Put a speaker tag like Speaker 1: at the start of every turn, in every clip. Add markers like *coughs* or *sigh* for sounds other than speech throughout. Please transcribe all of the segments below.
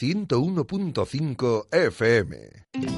Speaker 1: 101.5 FM.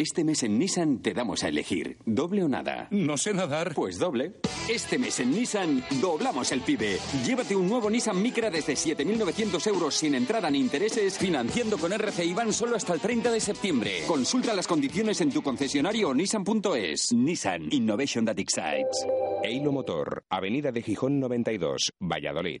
Speaker 2: Este mes en Nissan te damos a elegir, doble o nada.
Speaker 3: No sé nadar.
Speaker 2: Pues doble. Este mes en Nissan doblamos el PIBE. Llévate un nuevo Nissan Micra desde 7.900 euros sin entrada ni intereses, financiando con RC Iván solo hasta el 30 de septiembre. Consulta las condiciones en tu concesionario nissan.es. Nissan Innovation That Excites.
Speaker 4: Eilo Motor, Avenida de Gijón 92, Valladolid.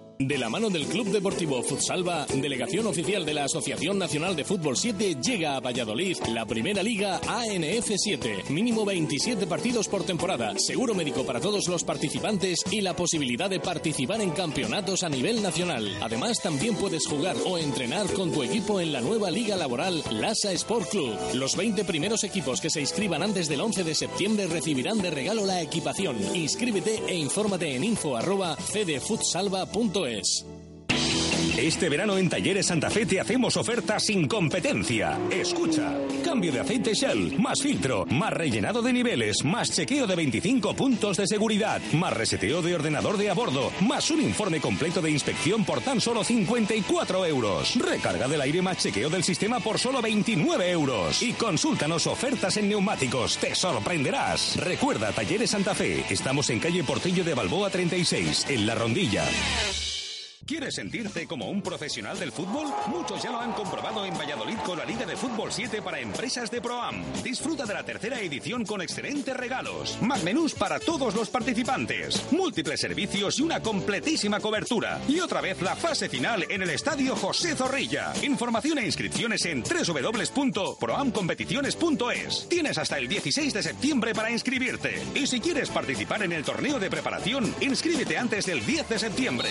Speaker 5: De la mano del Club Deportivo Futsalva, delegación oficial de la Asociación Nacional de Fútbol 7, llega a Valladolid la primera liga ANF 7. Mínimo 27 partidos por temporada, seguro médico para todos los participantes y la posibilidad de participar en campeonatos a nivel nacional. Además, también puedes jugar o entrenar con tu equipo en la nueva liga laboral Lasa Sport Club. Los 20 primeros equipos que se inscriban antes del 11 de septiembre recibirán de regalo la equipación. Inscríbete e infórmate en info.
Speaker 6: Este verano en Talleres Santa Fe te hacemos ofertas sin competencia. Escucha, cambio de aceite Shell, más filtro, más rellenado de niveles, más chequeo de 25 puntos de seguridad, más reseteo de ordenador de a bordo, más un informe completo de inspección por tan solo 54 euros. Recarga del aire más chequeo del sistema por solo 29 euros. Y consúltanos ofertas en neumáticos, te sorprenderás. Recuerda Talleres Santa Fe, estamos en calle Portillo de Balboa 36, en La Rondilla. ¿Quieres sentirte como un profesional del fútbol? Muchos ya lo han comprobado en Valladolid con la Liga de Fútbol 7 para empresas de ProAm. Disfruta de la tercera edición con excelentes regalos, más menús para todos los participantes, múltiples servicios y una completísima cobertura. Y otra vez la fase final en el Estadio José Zorrilla. Información e inscripciones en www.proamcompeticiones.es. Tienes hasta el 16 de septiembre para inscribirte. Y si quieres participar en el torneo de preparación, inscríbete antes del 10 de septiembre.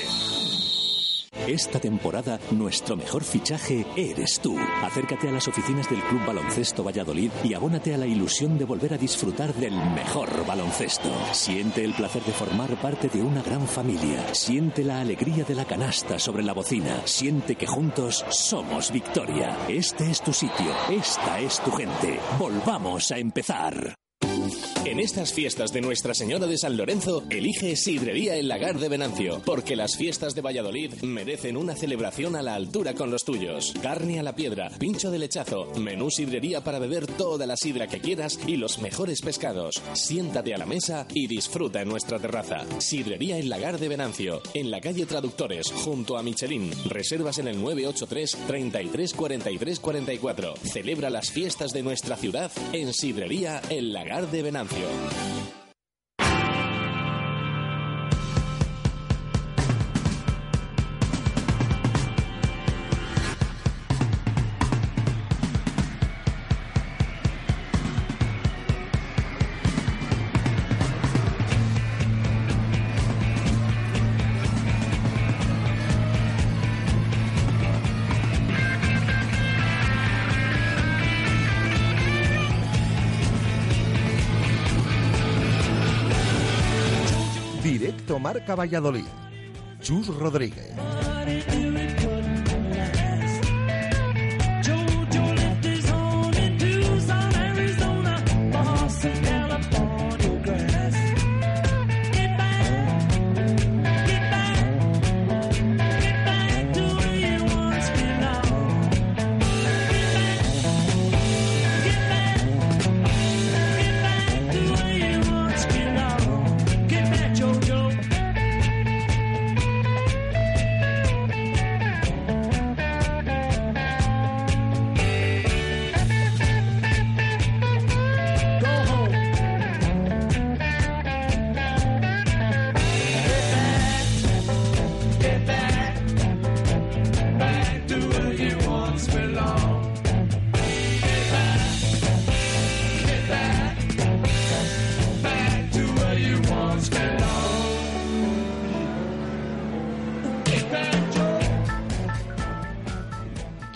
Speaker 7: Esta temporada, nuestro mejor fichaje eres tú. Acércate a las oficinas del Club Baloncesto Valladolid y abónate a la ilusión de volver a disfrutar del mejor baloncesto. Siente el placer de formar parte de una gran familia. Siente la alegría de la canasta sobre la bocina. Siente que juntos somos victoria. Este es tu sitio. Esta es tu gente. Volvamos a empezar.
Speaker 5: En estas fiestas de Nuestra Señora de San Lorenzo, elige Sidrería El Lagar de Venancio, porque las fiestas de Valladolid merecen una celebración a la altura con los tuyos. Carne a la piedra, pincho de lechazo, menú sidrería para beber toda la sidra que quieras y los mejores pescados. Siéntate a la mesa y disfruta en nuestra terraza. Sidrería El Lagar de Venancio, en la calle Traductores, junto a Michelin. Reservas en el 983 33 43 44. Celebra las fiestas de nuestra ciudad en Sidrería El Lagar de Venancio.
Speaker 1: Directo Marca Valladolid. Chus Rodríguez.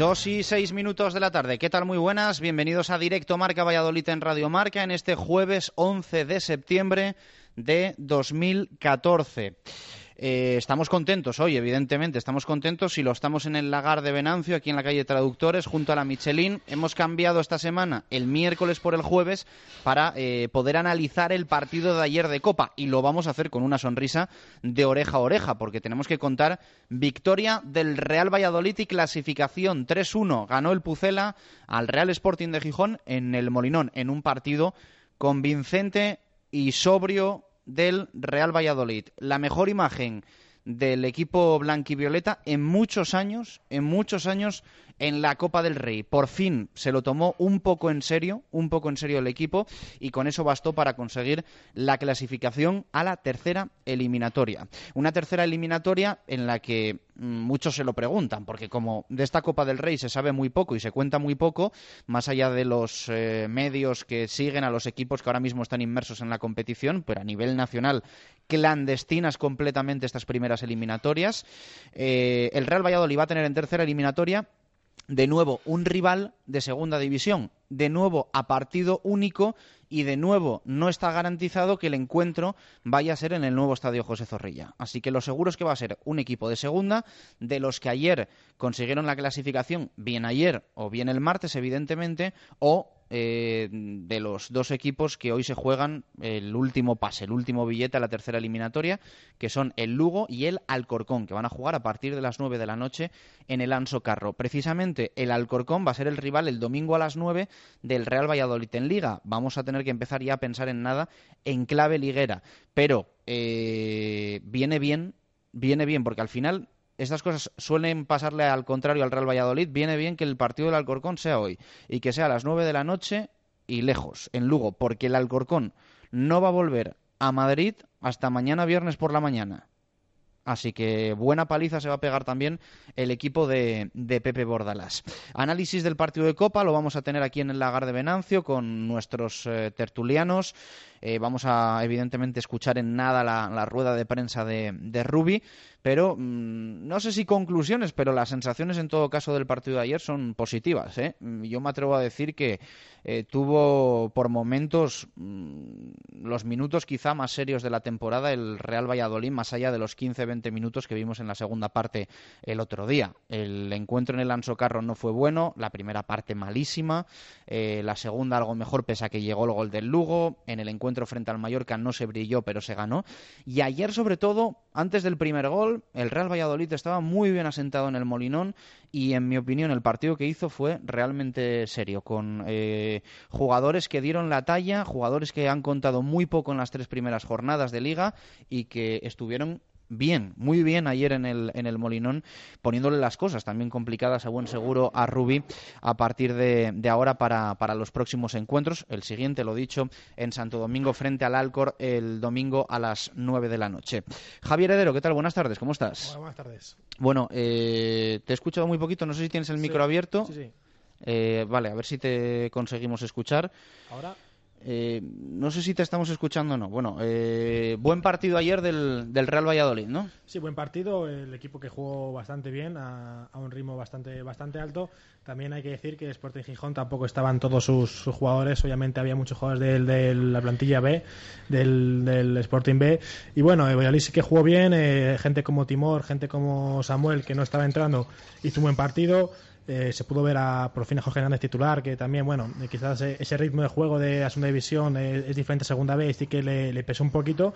Speaker 3: Dos y seis minutos de la tarde. ¿Qué tal? Muy buenas. Bienvenidos a Directo Marca Valladolid en Radio Marca en este jueves 11 de septiembre de 2014. Eh, estamos contentos hoy, evidentemente, estamos contentos y lo estamos en el lagar de Venancio, aquí en la calle Traductores, junto a la Michelin. Hemos cambiado esta semana el miércoles por el jueves para eh, poder analizar el partido de ayer de Copa y lo vamos a hacer con una sonrisa de oreja a oreja, porque tenemos que contar victoria del Real Valladolid y clasificación 3-1. Ganó el Pucela al Real Sporting de Gijón en el Molinón, en un partido convincente y sobrio del Real Valladolid. La mejor imagen del equipo blanquivioleta en muchos años, en muchos años en la Copa del Rey. Por fin se lo tomó un poco en serio, un poco en serio el equipo y con eso bastó para conseguir la clasificación a la tercera eliminatoria. Una tercera eliminatoria en la que mm, muchos se lo preguntan, porque como de esta Copa del Rey se sabe muy poco y se cuenta muy poco, más allá de los eh, medios que siguen a los equipos que ahora mismo están inmersos en la competición, pero a nivel nacional clandestinas completamente estas primeras eliminatorias. Eh, el Real Valladolid va a tener en tercera eliminatoria de nuevo un rival de segunda división, de nuevo a partido único y de nuevo no está garantizado que el encuentro vaya a ser en el nuevo estadio José Zorrilla. Así que lo seguro es que va a ser un equipo de segunda, de los que ayer consiguieron la clasificación, bien ayer o bien el martes, evidentemente, o eh, de los dos equipos que hoy se juegan el último pase, el último billete a la tercera eliminatoria, que son el Lugo y el Alcorcón, que van a jugar a partir de las nueve de la noche en el Anso Carro. Precisamente el Alcorcón va a ser el rival el domingo a las nueve del Real Valladolid en Liga. Vamos a tener que empezar ya a pensar en nada en clave liguera, pero eh, viene bien, viene bien, porque al final estas cosas suelen pasarle al contrario al Real Valladolid, viene bien que el partido del Alcorcón sea hoy y que sea a las nueve de la noche y lejos, en Lugo, porque el Alcorcón no va a volver a Madrid hasta mañana viernes por la mañana. Así que buena paliza se va a pegar también el equipo de, Pepe Bordalás. Análisis del partido de Copa lo vamos a tener aquí en el lagar de Venancio con nuestros eh, tertulianos. Eh, vamos a, evidentemente, escuchar en nada la, rueda de prensa de, de Rubi pero mm, no sé si conclusiones, pero las sensaciones en todo caso del partido de ayer son positivas. ¿eh? Mm, yo me atrevo a decir que eh, tuvo por momentos mm, los minutos quizá más serios de la temporada el Real Valladolid, más allá de los 15-20 minutos que vimos en la segunda parte el otro día. El encuentro en el Anso Carro no fue bueno, la primera parte malísima, eh, la segunda algo mejor pese a que llegó el gol del Lugo, en el encuentro frente al Mallorca no se brilló pero se ganó y ayer sobre todo, antes del primer gol, el Real Valladolid estaba muy bien asentado en el Molinón y, en mi opinión, el partido que hizo fue realmente serio, con eh, jugadores que dieron la talla, jugadores que han contado muy poco en las tres primeras jornadas de liga y que estuvieron bien, muy bien ayer en el, en el Molinón, poniéndole las cosas también complicadas a buen seguro a Rubi a partir de, ahora para, para, los próximos encuentros. El siguiente, lo dicho, en Santo Domingo frente al Alcor el domingo a las 9 de la noche. Javier Heredero, ¿qué tal? Buenas tardes, ¿cómo estás?
Speaker 8: buenas tardes.
Speaker 3: Bueno, eh, te he escuchado muy poquito, no sé si tienes el micro abierto.
Speaker 8: Sí, sí.
Speaker 3: Eh, vale, a ver si te conseguimos escuchar.
Speaker 8: Ahora.
Speaker 3: Eh, no sé si te estamos escuchando o no. Bueno, eh, buen partido ayer del, Real Valladolid, ¿no?
Speaker 8: Sí, buen partido. El equipo que jugó bastante bien, a, un ritmo bastante, bastante alto. También hay que decir que Sporting Gijón tampoco estaban todos sus, jugadores. Obviamente había muchos jugadores de, la plantilla B, del, Sporting B. Y bueno, el Valladolid sí que jugó bien. Eh, gente como Timor, gente como Samuel, que no estaba entrando, hizo un buen partido. Eh, se pudo ver a por fin a Jorge Hernández titular, que también, bueno, eh, quizás eh, ese ritmo de juego de la segunda división es, diferente a segunda vez y que le, pesó un poquito,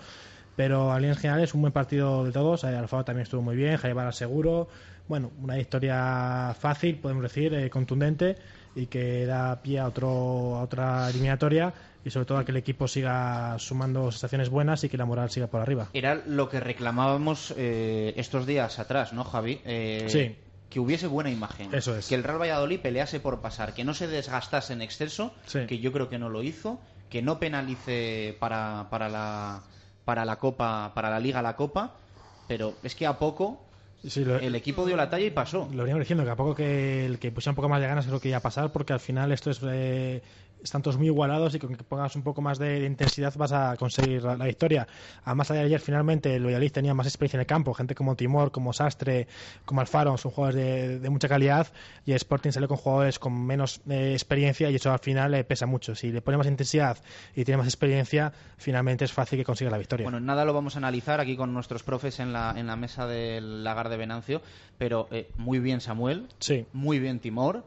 Speaker 8: pero a en general es un buen partido de todos. Alfaro también estuvo muy bien, Jaibara seguro. Bueno, una victoria fácil, podemos decir, contundente y que da pie a, otro, a otra eliminatoria y sobre todo a que el equipo siga sumando sensaciones buenas y que la moral siga por arriba.
Speaker 3: Era lo que reclamábamos estos días atrás, ¿no, Javi?
Speaker 8: sí
Speaker 3: que hubiese buena imagen.
Speaker 8: Eso es.
Speaker 3: Que el Real Valladolid pelease por pasar, que no se desgastase en exceso, que yo creo que no lo hizo, que no penalice para, para, la, para la Copa, para la Liga la Copa, pero es que a poco el equipo dio la talla y pasó.
Speaker 8: Lo veníamos diciendo, que a poco que el que pusiera un poco más de ganas es lo que iba a pasar, porque al final esto es eh, están todos muy igualados y con que pongas un poco más de, intensidad vas a conseguir la, victoria. Además, de ayer finalmente el Valladolid tenía más experiencia en el campo, gente como Timor, como Sastre, como Alfaro, son jugadores de, mucha calidad y el Sporting sale con jugadores con menos eh, experiencia y eso al final le pesa mucho. Si le pone más intensidad y tiene más experiencia, finalmente es fácil que consiga la victoria.
Speaker 3: Bueno, nada lo vamos a analizar aquí con nuestros profes en la, en la mesa del lagar de Venancio, pero eh, muy bien Samuel,
Speaker 8: sí.
Speaker 3: muy bien Timor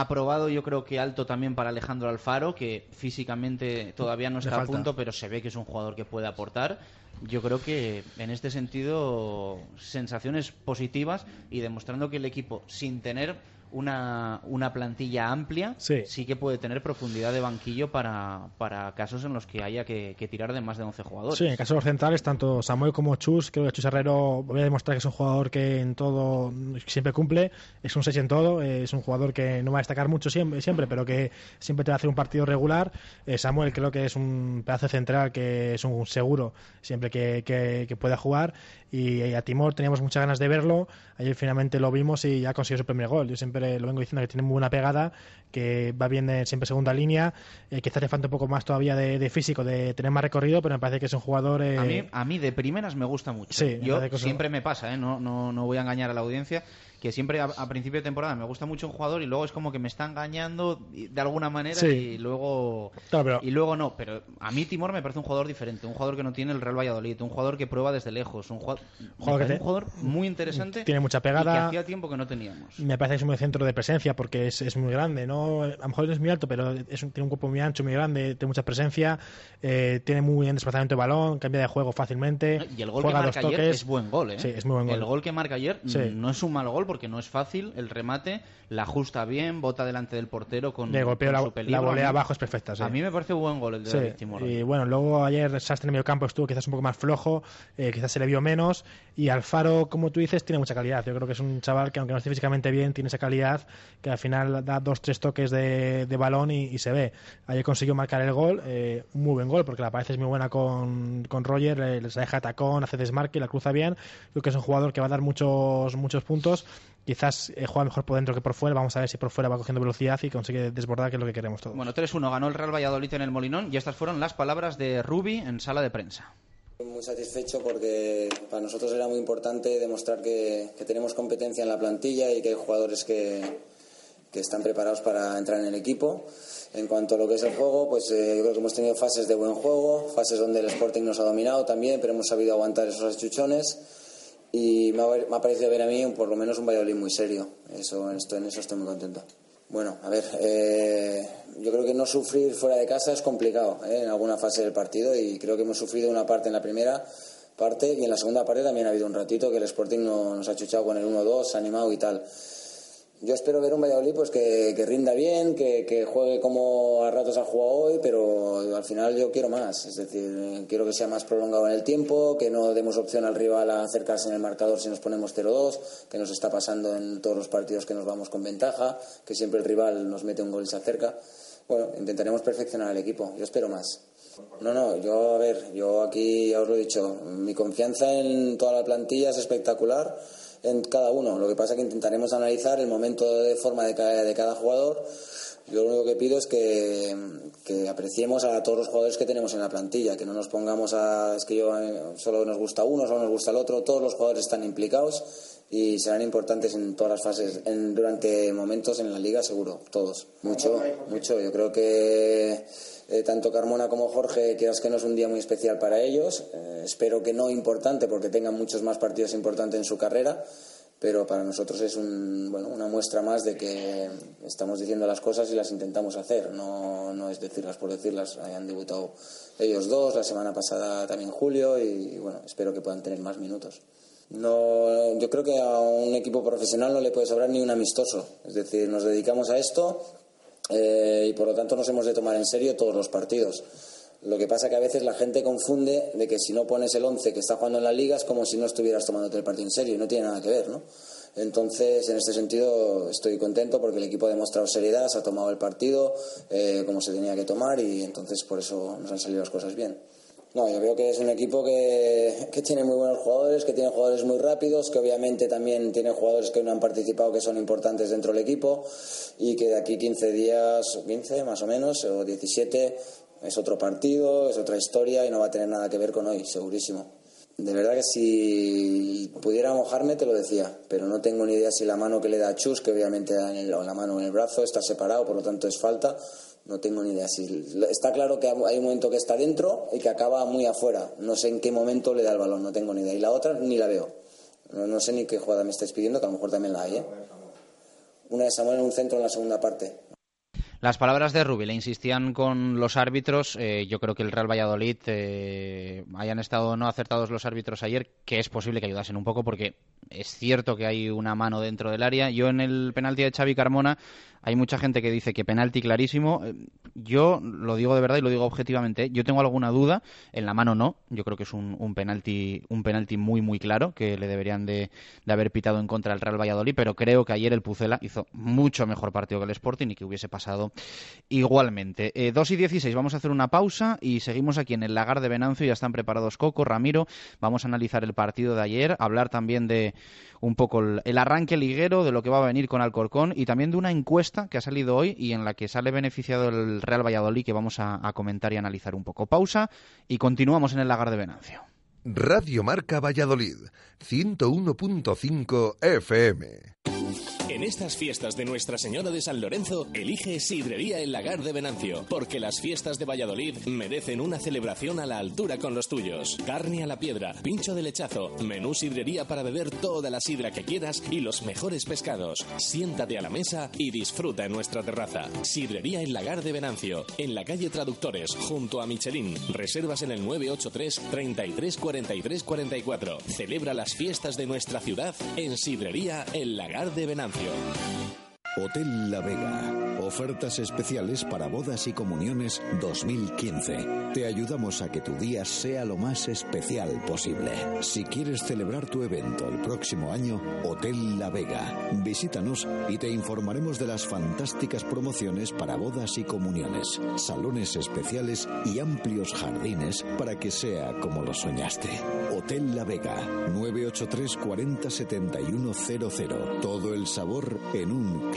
Speaker 3: Aprobado yo creo que alto también para Alejandro Alfaro, que físicamente todavía no está a punto, pero se ve que es un jugador que puede aportar. Yo creo que en este sentido sensaciones positivas y demostrando que el equipo sin tener una, una plantilla amplia,
Speaker 8: sí.
Speaker 3: que puede tener profundidad de banquillo para, para casos en los que haya que, tirar de más de 11 jugadores.
Speaker 8: Sí, en caso de los centrales, tanto Samuel como Chus, creo que Chus Herrero voy a demostrar que es un jugador que en todo siempre cumple, es un 6 en todo, es un jugador que no va a destacar mucho siempre, siempre pero que siempre te va a hacer un partido regular. Eh, Samuel creo que es un pedazo central que es un seguro siempre que, que pueda jugar y a Timor teníamos muchas ganas de verlo. Ayer finalmente lo vimos y ya consiguió su primer gol. Yo siempre lo vengo diciendo que tiene muy buena pegada, que va bien de siempre segunda línea. Eh, quizás le falta un poco más todavía de, físico, de tener más recorrido, pero me parece que es un jugador.
Speaker 3: A, mí, a mí de primeras me gusta mucho.
Speaker 8: Sí,
Speaker 3: Yo siempre me pasa, ¿eh? no, no, no voy a engañar a la audiencia que siempre a, principio de temporada me gusta mucho un jugador y luego es como que me está engañando de alguna manera y luego y luego no pero a mí Timor me parece un jugador diferente un jugador que no tiene el Real Valladolid un jugador que prueba desde lejos un jugador, un jugador muy interesante
Speaker 8: tiene mucha pegada y
Speaker 3: que hacía tiempo que no teníamos.
Speaker 8: Me parece que es un centro de presencia porque es, es muy grande no a lo mejor no es muy alto pero es tiene un cuerpo muy ancho muy grande tiene mucha presencia eh, tiene muy buen desplazamiento de balón cambia de juego fácilmente
Speaker 3: y el gol que marca ayer es buen gol ¿eh?
Speaker 8: sí, es muy buen gol.
Speaker 3: El gol que marca ayer no es un mal gol porque no es fácil el remate, la ajusta bien, bota delante del portero con,
Speaker 8: Le la, la, volea abajo es perfecta.
Speaker 3: A mí me parece un buen gol el de
Speaker 8: sí. Y bueno, luego ayer Sastre en medio campo estuvo quizás un poco más flojo, eh, quizás se le vio menos. Y Alfaro, como tú dices, tiene mucha calidad. Yo creo que es un chaval que, aunque no esté físicamente bien, tiene esa calidad que al final da dos, tres toques de, balón y, se ve. Ayer consiguió marcar el gol, eh, un muy buen gol, porque la pareja es muy buena con, con Roger, les deja tacón, hace desmarque, la cruza bien. Creo que es un jugador que va a dar muchos, muchos puntos quizás eh, juega mejor por dentro que por fuera. Vamos a ver si por fuera va cogiendo velocidad y consigue desbordar, que es lo que queremos todos.
Speaker 3: Bueno, 3-1 ganó el Real Valladolid en el Molinón y estas fueron las palabras de Rubi en sala de prensa.
Speaker 9: Muy satisfecho porque para nosotros era muy importante demostrar que, tenemos competencia en la plantilla y que hay jugadores que, que, están preparados para entrar en el equipo. En cuanto a lo que es el juego, pues eh, yo creo que hemos tenido fases de buen juego, fases donde el Sporting nos ha dominado también, pero hemos sabido aguantar esos achuchones y me ha, parecido ver a mí por lo menos un Valladolid muy serio. Eso, esto, en eso estoy muy contento. Bueno, a ver, eh, yo creo que no sufrir fuera de casa es complicado eh, en alguna fase del partido y creo que hemos sufrido una parte en la primera parte y en la segunda parte también ha habido un ratito que el Sporting nos ha chuchado con el 1-2, animado y tal yo espero ver un Valladolid pues que, rinda bien, que, juegue como a ratos ha jugado hoy, pero al final yo quiero más. Es decir, quiero que sea más prolongado en el tiempo, que no demos opción al rival a acercarse en el marcador si nos ponemos 0-2, que nos está pasando en todos los partidos que nos vamos con ventaja, que siempre el rival nos mete un gol y se acerca. Bueno, intentaremos perfeccionar el equipo. Yo espero más. No, no, yo, a ver, yo aquí ya os lo he dicho, mi confianza en toda la plantilla es espectacular en cada uno. Lo que pasa es que intentaremos analizar el momento de forma de cada, de cada jugador. Yo lo único que pido es que, apreciemos a todos los jugadores que tenemos en la plantilla, que no nos pongamos a es que yo eh, solo nos gusta uno, solo nos gusta el otro. Todos los jugadores están implicados y serán importantes en todas las fases, en, durante momentos en la liga seguro, todos. Mucho, mucho. Yo creo que eh, tanto Carmona como Jorge, quieras que no es un día muy especial para ellos. Eh, espero que no importante porque tengan muchos más partidos importantes en su carrera, pero para nosotros es un, bueno, una muestra más de que estamos diciendo las cosas y las intentamos hacer. No, no es decirlas por decirlas. Hayan debutado ellos dos, la semana pasada también Julio y, bueno, espero que puedan tener más minutos. No, yo creo que a un equipo profesional no le puede sobrar ni un amistoso. Es decir, nos dedicamos a esto eh, y por lo tanto nos hemos de tomar en serio todos los partidos. Lo que pasa que a veces la gente confunde de que si no pones el 11 que está jugando en la liga es como si no estuvieras tomándote el partido en serio y no tiene nada que ver, ¿no? Entonces, en este sentido, estoy contento porque el equipo ha demostrado seriedad, se ha tomado el partido eh, como se tenía que tomar y entonces por eso nos han salido las cosas bien. No, yo veo que es un equipo que, que, tiene muy buenos jugadores, que tiene jugadores muy rápidos, que obviamente también tiene jugadores que no han participado que son importantes dentro del equipo y que de aquí 15 días, 15 más o menos, o 17, es otro partido, es otra historia y no va a tener nada que ver con hoy, segurísimo. De verdad que si pudiera mojarme te lo decía, pero no tengo ni idea si la mano que le da a Chus, que obviamente la mano en el brazo, está separado, por lo tanto es falta no tengo ni idea. Si, está claro que hay un momento que está dentro y que acaba muy afuera. No sé en qué momento le da el balón, no tengo ni idea. Y la otra ni la veo. No, sé ni qué jugada me estáis pidiendo, que a lo mejor también la hay. ¿eh? Una de Samuel en un centro en la segunda parte.
Speaker 3: Las palabras de Rubi le insistían con los árbitros. Eh, yo creo que el Real Valladolid eh, hayan estado no acertados los árbitros ayer, que es posible que ayudasen un poco porque es cierto que hay una mano dentro del área. Yo en el penalti de Xavi Carmona hay mucha gente que dice que penalti clarísimo. Eh, yo lo digo de verdad y lo digo objetivamente. Yo tengo alguna duda. En la mano no. Yo creo que es un, un penalti un penalti muy muy claro que le deberían de, haber pitado en contra del Real Valladolid. Pero creo que ayer el Pucela hizo mucho mejor partido que el Sporting y que hubiese pasado igualmente. Eh, 2 y 16. Vamos a hacer una pausa y seguimos aquí en el lagar de Venancio. Ya están preparados Coco, Ramiro. Vamos a analizar el partido de ayer. Hablar también de un poco el, arranque liguero de lo que va a venir con Alcorcón y también de una encuesta que ha salido hoy y en la que sale beneficiado el Real Valladolid que vamos a, a comentar y analizar un poco. Pausa y continuamos en el lagar de Venancio.
Speaker 1: Radio Marca Valladolid, 101.5 FM.
Speaker 5: En estas fiestas de Nuestra Señora de San Lorenzo, elige Sidrería El Lagar de Venancio, porque las fiestas de Valladolid merecen una celebración a la altura con los tuyos. Carne a la piedra, pincho de lechazo, menú sidrería para beber toda la sidra que quieras y los mejores pescados. Siéntate a la mesa y disfruta en nuestra terraza. Sidrería El Lagar de Venancio, en la calle Traductores, junto a Michelin. Reservas en el 983 33 43 44. Celebra las fiestas de nuestra ciudad en Sidrería El Lagar de Venancio. Tokyo.
Speaker 10: Hotel La Vega. Ofertas especiales para bodas y comuniones 2015. Te ayudamos a que tu día sea lo más especial posible. Si quieres celebrar tu evento el próximo año, Hotel La Vega. Visítanos y te informaremos de las fantásticas promociones para bodas y comuniones, salones especiales y amplios jardines para que sea como lo soñaste. Hotel La Vega, 983 40 7100. Todo el sabor en un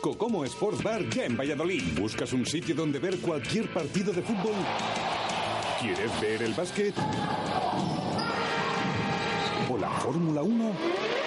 Speaker 11: Cocomo Sports Bar ya en Valladolid. ¿Buscas un sitio donde ver cualquier partido de fútbol? ¿Quieres ver el básquet? ¿O la Fórmula 1?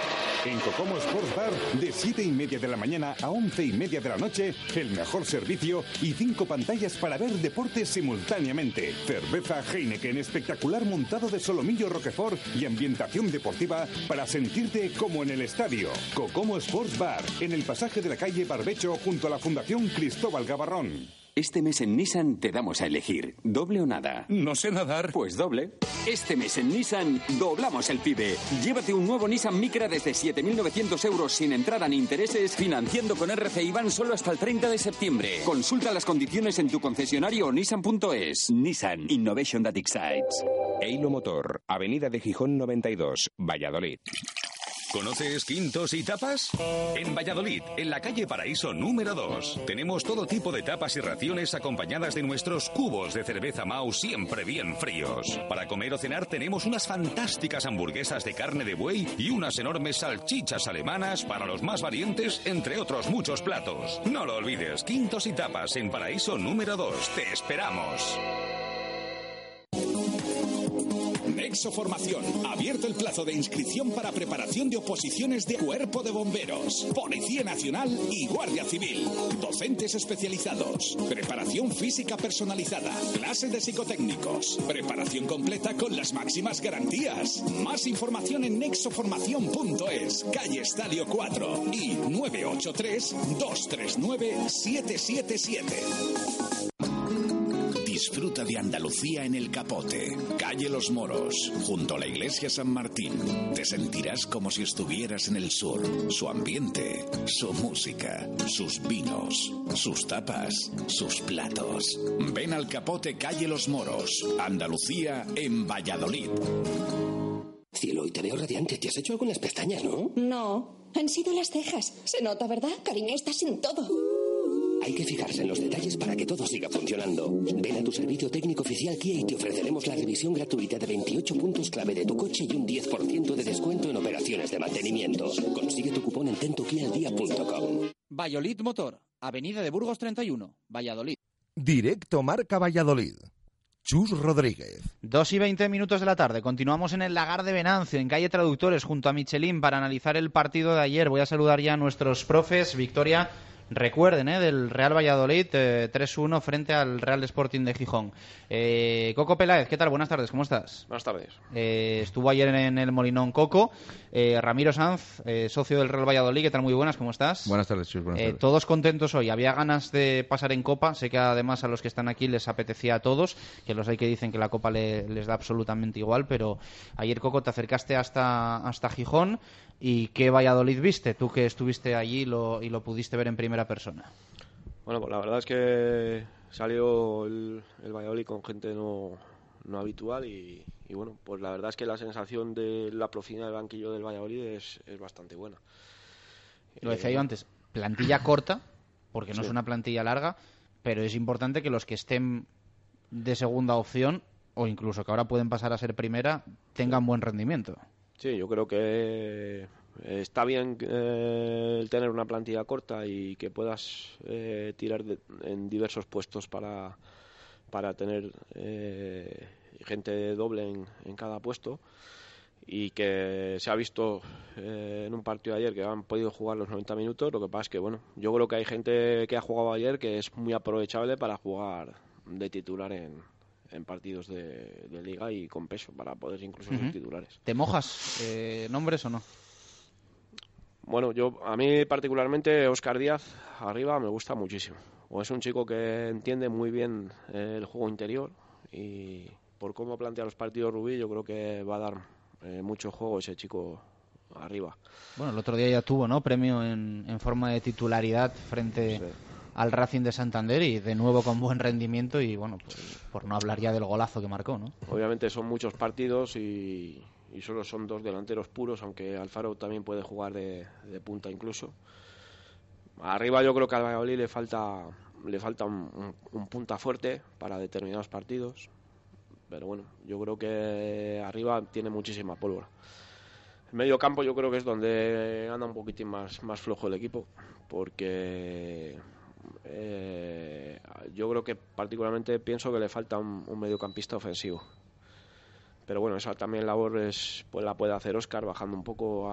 Speaker 11: En Cocomo Sports Bar, de 7 y media de la mañana a 11 y media de la noche, el mejor servicio y cinco pantallas para ver deportes simultáneamente. Cerveza Heineken espectacular montado de solomillo Roquefort y ambientación deportiva para sentirte como en el estadio. Cocomo Sports Bar, en el pasaje de la calle Barbecho junto a la Fundación Cristóbal Gavarrón.
Speaker 2: Este mes en Nissan te damos a elegir, doble o nada.
Speaker 11: No sé nadar.
Speaker 2: Pues doble. Este mes en Nissan doblamos el PIBE. Llévate un nuevo Nissan Micra desde 7.900 euros sin entrada ni intereses, financiando con RC Van solo hasta el 30 de septiembre. Consulta las condiciones en tu concesionario nissan.es. Nissan Innovation That Excites.
Speaker 4: Eilo Motor, Avenida de Gijón 92, Valladolid.
Speaker 6: ¿Conoces Quintos y Tapas? En Valladolid, en la calle Paraíso número 2, tenemos todo tipo de tapas y raciones acompañadas de nuestros cubos de cerveza Mau siempre bien fríos. Para comer o cenar tenemos unas fantásticas hamburguesas de carne de buey y unas enormes salchichas alemanas para los más valientes, entre otros muchos platos. No lo olvides, Quintos y Tapas en Paraíso número 2. Te esperamos.
Speaker 12: Nexo Formación. Abierto el plazo de inscripción para preparación de oposiciones de Cuerpo de Bomberos, Policía Nacional y Guardia Civil. Docentes especializados. Preparación física personalizada. Clases de psicotécnicos. Preparación completa con las máximas garantías. Más información en nexoformación.es, calle Estadio 4 y 983 239 777. Disfruta de Andalucía en el Capote, calle Los Moros, junto a la iglesia San Martín. Te sentirás como si estuvieras en el sur. Su ambiente, su música, sus vinos, sus tapas, sus platos. Ven al Capote, calle Los Moros, Andalucía en Valladolid.
Speaker 13: Cielo, hoy te veo radiante. ¿Te has hecho algo en las pestañas, no?
Speaker 14: No, han sido las cejas. Se nota, ¿verdad? Cariño, estás en todo.
Speaker 13: Hay que fijarse en los detalles para que todo siga funcionando. Ven a tu servicio técnico oficial Kia y te ofreceremos la revisión gratuita de 28 puntos clave de tu coche y un 10% de descuento en operaciones de mantenimiento. Consigue tu cupón en tentokialdia.com.
Speaker 3: Valladolid Motor, Avenida de Burgos 31, Valladolid.
Speaker 1: Directo Marca Valladolid. Chus Rodríguez.
Speaker 3: Dos y veinte minutos de la tarde. Continuamos en el Lagar de Venancio, en calle Traductores, junto a Michelin, para analizar el partido de ayer. Voy a saludar ya a nuestros profes. Victoria Recuerden, ¿eh? del Real Valladolid, 3-1 frente al Real Sporting de Gijón. Eh, Coco Peláez, ¿qué tal? Buenas tardes, ¿cómo estás?
Speaker 14: Buenas tardes.
Speaker 3: Eh, estuvo ayer en el Molinón Coco. Eh, Ramiro Sanz, socio del Real Valladolid, ¿qué tal? Muy buenas, ¿cómo estás?
Speaker 15: Buenas tardes, Chus, buenas tardes.
Speaker 3: Todos contentos hoy. Había ganas de pasar en Copa. Sé que además a los que están aquí les apetecía a todos, que los hay que dicen que la Copa les da absolutamente igual, pero ayer, Coco, te acercaste hasta, hasta Gijón. ¿Y qué Valladolid viste? Tú que estuviste allí y lo, y lo pudiste ver en primera persona.
Speaker 14: Bueno, pues la verdad es que salió el, Valladolid con gente no, no habitual y, bueno, pues la verdad es que la sensación de la profundidad del banquillo del Valladolid es, es bastante buena.
Speaker 3: Lo decía yo eh, antes, plantilla corta, porque no es una plantilla larga, pero es importante que los que estén de segunda opción, o incluso que ahora pueden pasar a ser primera, tengan buen rendimiento.
Speaker 14: Sí, yo creo que eh, está bien eh, tener una plantilla corta y que puedas eh, tirar en diversos puestos para, para tener gente doble en, en, cada puesto y que se ha visto en un partido de ayer que han podido jugar los 90 minutos. Lo que pasa es que, bueno, yo creo que hay gente que ha jugado ayer que es muy aprovechable para jugar de titular en, en partidos de, liga y con peso para poder incluso ser titulares.
Speaker 3: ¿Te mojas eh, nombres o no?
Speaker 14: Bueno, yo a mí particularmente Oscar Díaz arriba me gusta muchísimo. O es un chico que entiende muy bien eh, el juego interior y por cómo plantea los partidos Rubí yo creo que va a dar eh, mucho juego ese chico arriba.
Speaker 3: Bueno, el otro día ya tuvo, ¿no? Premio en, en forma de titularidad frente al Racing de Santander y de nuevo con buen rendimiento y bueno, pues, por no hablar ya del golazo que marcó, ¿no?
Speaker 14: Obviamente son muchos partidos y, solo son dos delanteros puros, aunque Alfaro también puede jugar de, punta incluso. Arriba yo creo que al Valladolid le falta le falta un, punta fuerte para determinados partidos, pero bueno, yo creo que arriba tiene muchísima pólvora. El medio campo yo creo que es donde anda un poquitín más, más flojo el equipo, porque eh, yo creo que particularmente pienso que le falta un, mediocampista ofensivo. Pero bueno, esa también labor es, pues la puede hacer Oscar bajando un poco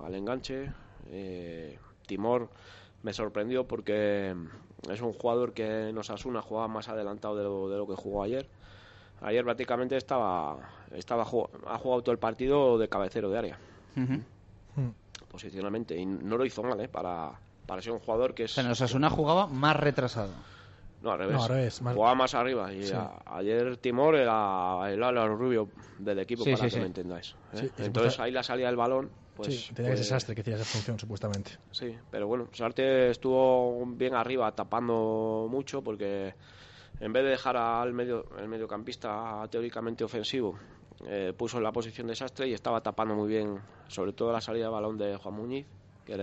Speaker 14: al enganche. Eh, Timor me sorprendió porque es un jugador que nos asuna jugaba más adelantado de lo, que jugó ayer. Ayer prácticamente estaba, estaba ha jugado todo el partido de cabecero de área. Posicionalmente. Y no lo hizo mal, ¿eh? Para, para ser un jugador que es...
Speaker 3: O sea, jugaba más retrasado.
Speaker 14: No, al revés. Jugaba más arriba. Y ayer Timor era el ala rubio del equipo, para que me entendáis. ¿eh? Entonces ahí la salida del balón. Pues,
Speaker 8: tenía ese desastre que hacía esa función, supuestamente.
Speaker 14: Sí, pero bueno, Sarte estuvo bien arriba, tapando mucho, porque en vez de dejar al medio, el mediocampista teóricamente ofensivo, eh, puso en la posición de desastre y estaba tapando muy bien, sobre todo la salida de balón de Juan Muñiz que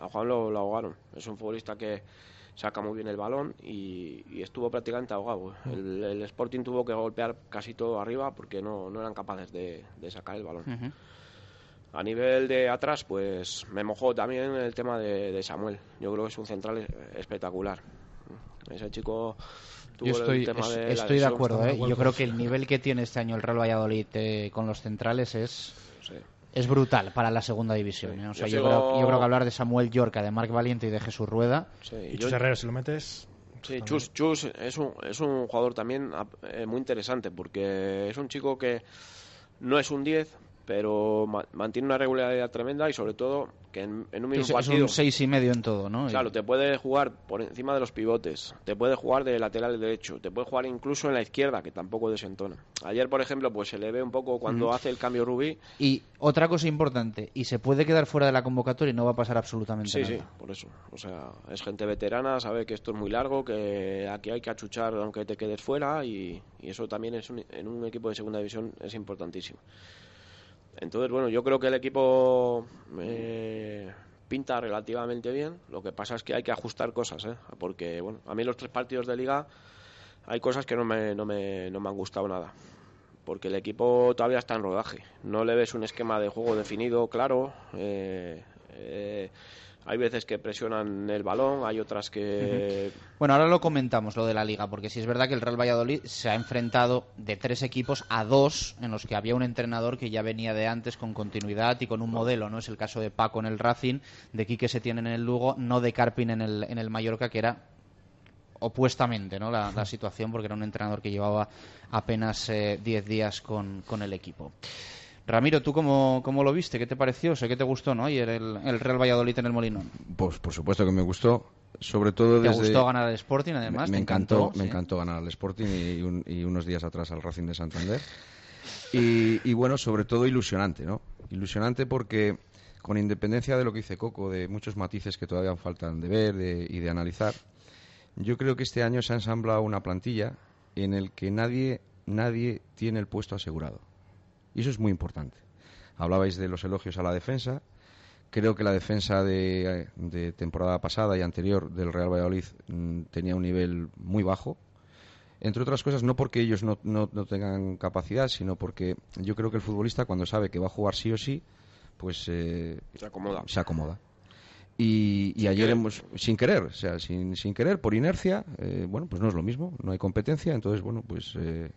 Speaker 14: a Juan lo, ahogaron. Es un futbolista que saca muy bien el balón y, estuvo prácticamente ahogado. El, Sporting tuvo que golpear casi todo arriba porque no, no eran capaces de, sacar el balón. A nivel de atrás, pues me mojó también el tema de, Samuel. Yo creo que es un central espectacular. Ese chico
Speaker 3: Yo estoy, de, estoy de acuerdo, ¿eh? yo creo que el nivel que tiene este año el Real Valladolid eh, con los centrales es es brutal para la segunda división. ¿eh? O sea, yo, creo, que hablar de Samuel Yorca, de Marc Valiente y de Jesús Rueda.
Speaker 8: y Chus Herrero, si lo metes.
Speaker 14: Sí, Chus, Chus es, un, es un jugador también eh, muy interesante porque es un chico que no es un 10, pero mantiene una regularidad tremenda y sobre todo que en, un mismo partido... Es
Speaker 3: un seis y medio en todo, ¿no?
Speaker 14: Claro, te puede jugar por encima de los pivotes, te puede jugar de lateral derecho, te puede jugar incluso en la izquierda, que tampoco desentona. Ayer, por ejemplo, pues se le ve un poco cuando hace el cambio Rubí...
Speaker 3: Y otra cosa importante, y se puede quedar fuera de la convocatoria y no va a pasar absolutamente
Speaker 14: nada. Sí, sí, por eso. O sea, es gente veterana, sabe que esto es muy largo, que aquí hay que achuchar aunque te quedes fuera y, eso también es en un equipo de segunda división es importantísimo. Entonces, bueno, yo creo que el equipo, eh, pinta relativamente bien. Lo que pasa es que hay que ajustar cosas, ¿eh? porque bueno, a mí los tres partidos de liga hay cosas que no me, no me, no me han gustado nada. Porque el equipo todavía está en rodaje. No le ves un esquema de juego definido, claro. Eh, eh, hay veces que presionan el balón, hay otras que...
Speaker 3: Bueno, ahora lo comentamos, lo de la liga, porque sí es verdad que el Real Valladolid se ha enfrentado de tres equipos a dos en los que había un entrenador que ya venía de antes con continuidad y con un modelo, ¿no? Es el caso de Paco en el Racing, de Quique se tiene en el Lugo, no de Carpin en el, en el Mallorca, que era opuestamente ¿no? la, la situación, porque era un entrenador que llevaba apenas 10 días con, con el equipo. Ramiro, ¿tú cómo, cómo, lo viste? ¿Qué te pareció? Sé que te gustó, ¿no? Ayer el, el, Real Valladolid en el Molinón.
Speaker 15: Pues por supuesto que me gustó. Sobre todo
Speaker 3: ¿Te
Speaker 15: desde...
Speaker 3: gustó ganar al Sporting, además?
Speaker 15: Me,
Speaker 3: ¿Te
Speaker 15: encantó,
Speaker 3: encantó?
Speaker 15: me encantó ganar al Sporting y, un- y unos días atrás al Racing de Santander. Y, y bueno, sobre todo ilusionante, ¿no? Ilusionante porque con independencia de lo que dice Coco, de muchos matices que todavía faltan de ver de- y de analizar, yo creo que este año se ha ensamblado una plantilla en el que nadie, nadie tiene el puesto asegurado. Y eso es muy importante. Hablabais de los elogios a la defensa. Creo que la defensa de, de temporada pasada y anterior del Real Valladolid mm, tenía un nivel muy bajo. Entre otras cosas, no porque ellos no, no- no tengan capacidad, sino porque yo creo que el futbolista, cuando sabe que va a jugar sí o sí, pues eh,
Speaker 14: Se acomoda.
Speaker 15: se acomoda. Y, y ayer
Speaker 14: querer.
Speaker 15: hemos, sin querer, o sea, sin, sin querer, por inercia, eh, bueno, pues no es lo mismo, no hay competencia, entonces, bueno, pues eh,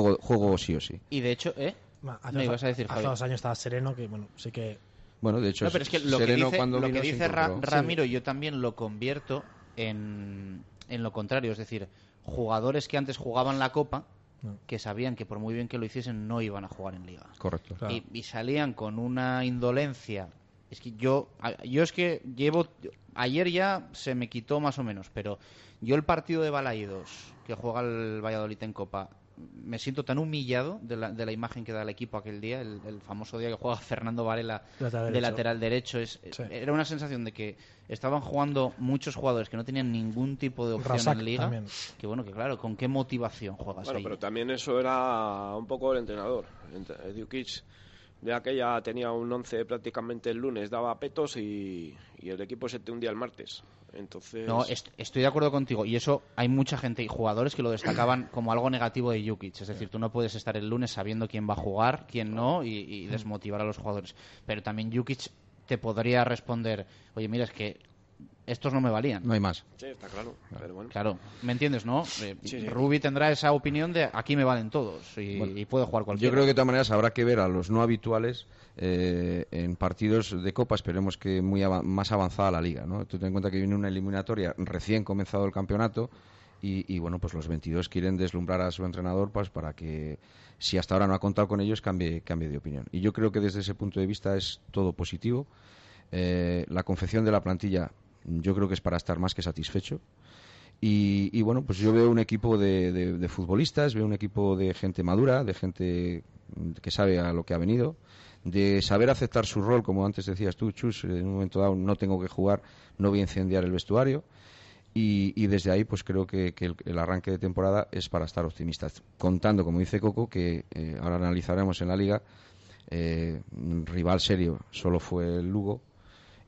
Speaker 15: juego, juego sí o sí.
Speaker 3: Y de hecho, ¿eh?
Speaker 8: Hace,
Speaker 3: Me
Speaker 8: dos-
Speaker 3: ibas a decir,
Speaker 8: hace dos años estaba sereno, que bueno, sí que.
Speaker 15: Bueno, de hecho,
Speaker 3: No, pero es que lo que
Speaker 15: Sereno
Speaker 3: dice,
Speaker 15: cuando
Speaker 3: lo
Speaker 15: vino
Speaker 3: que dice Ra-. Ramiro yo también lo convierto en, en lo contrario. Es decir, jugadores que antes jugaban la Copa,
Speaker 8: No.
Speaker 3: que sabían que por muy bien que lo hiciesen no iban a jugar en Liga.
Speaker 15: Correcto.
Speaker 3: Y, y salían con una indolencia. Es que yo, a- yo es que llevo, ayer ya se me quitó más o menos, pero yo el partido de Balaídos que juega el Valladolid en Copa, me siento tan humillado de la, de la imagen que da el equipo aquel día, el, el famoso día que juega *laughs* Fernando Varela
Speaker 8: Lateral
Speaker 3: de
Speaker 8: derecho.
Speaker 3: lateral derecho. Es,
Speaker 8: Sí.
Speaker 3: Era una sensación de que estaban jugando muchos jugadores que no tenían ningún tipo de opción
Speaker 8: Razak
Speaker 3: en Liga.
Speaker 8: también.
Speaker 3: Que bueno, que claro, ¿con qué motivación juegas
Speaker 14: Bueno,
Speaker 3: ahí?
Speaker 14: pero también eso era un poco el entrenador. Ent- De aquella tenía un 11 prácticamente el lunes, daba petos y, y el equipo se te hundía el martes. Entonces,
Speaker 3: No, est- estoy de acuerdo contigo. Y eso hay mucha gente y jugadores que lo destacaban *coughs* como algo negativo de Jukic. Es decir, tú no puedes estar el lunes sabiendo quién va a jugar, quién no, y, y desmotivar a los jugadores. Pero también Jukic te podría responder, oye, mira, es que estos no me valían.
Speaker 15: No hay más.
Speaker 14: sí, está claro. Pero bueno.
Speaker 3: Claro, ¿me entiendes, no? Eh,
Speaker 14: Sí, sí.
Speaker 3: Rubi tendrá esa opinión de aquí me valen todos y,
Speaker 15: Bueno,
Speaker 3: y puede jugar cualquiera.
Speaker 15: Yo creo que de todas maneras habrá que ver a los no habituales eh, en partidos de Copa, esperemos que muy más avanzada la liga. ¿no? Tú ten en cuenta que viene una eliminatoria recién comenzado el campeonato y, y, bueno, pues los 22 quieren deslumbrar a su entrenador pues, para que, si hasta ahora no ha contado con ellos, cambie, cambie de opinión. Y yo creo que desde ese punto de vista es todo positivo. Eh, la confección de la plantilla yo creo que es para estar más que satisfecho. Y, y, bueno, pues yo veo un equipo de, de- futbolistas, veo un equipo de gente madura, de gente que sabe a lo que ha venido, de saber aceptar su rol, como antes decías tú, Chus, en un momento dado no tengo que jugar, no voy a incendiar el vestuario. Y, desde ahí, pues creo que, el, arranque de temporada es para estar optimistas. Contando, como dice Coco, que eh, ahora analizaremos en la liga, eh, rival serio solo fue el Lugo,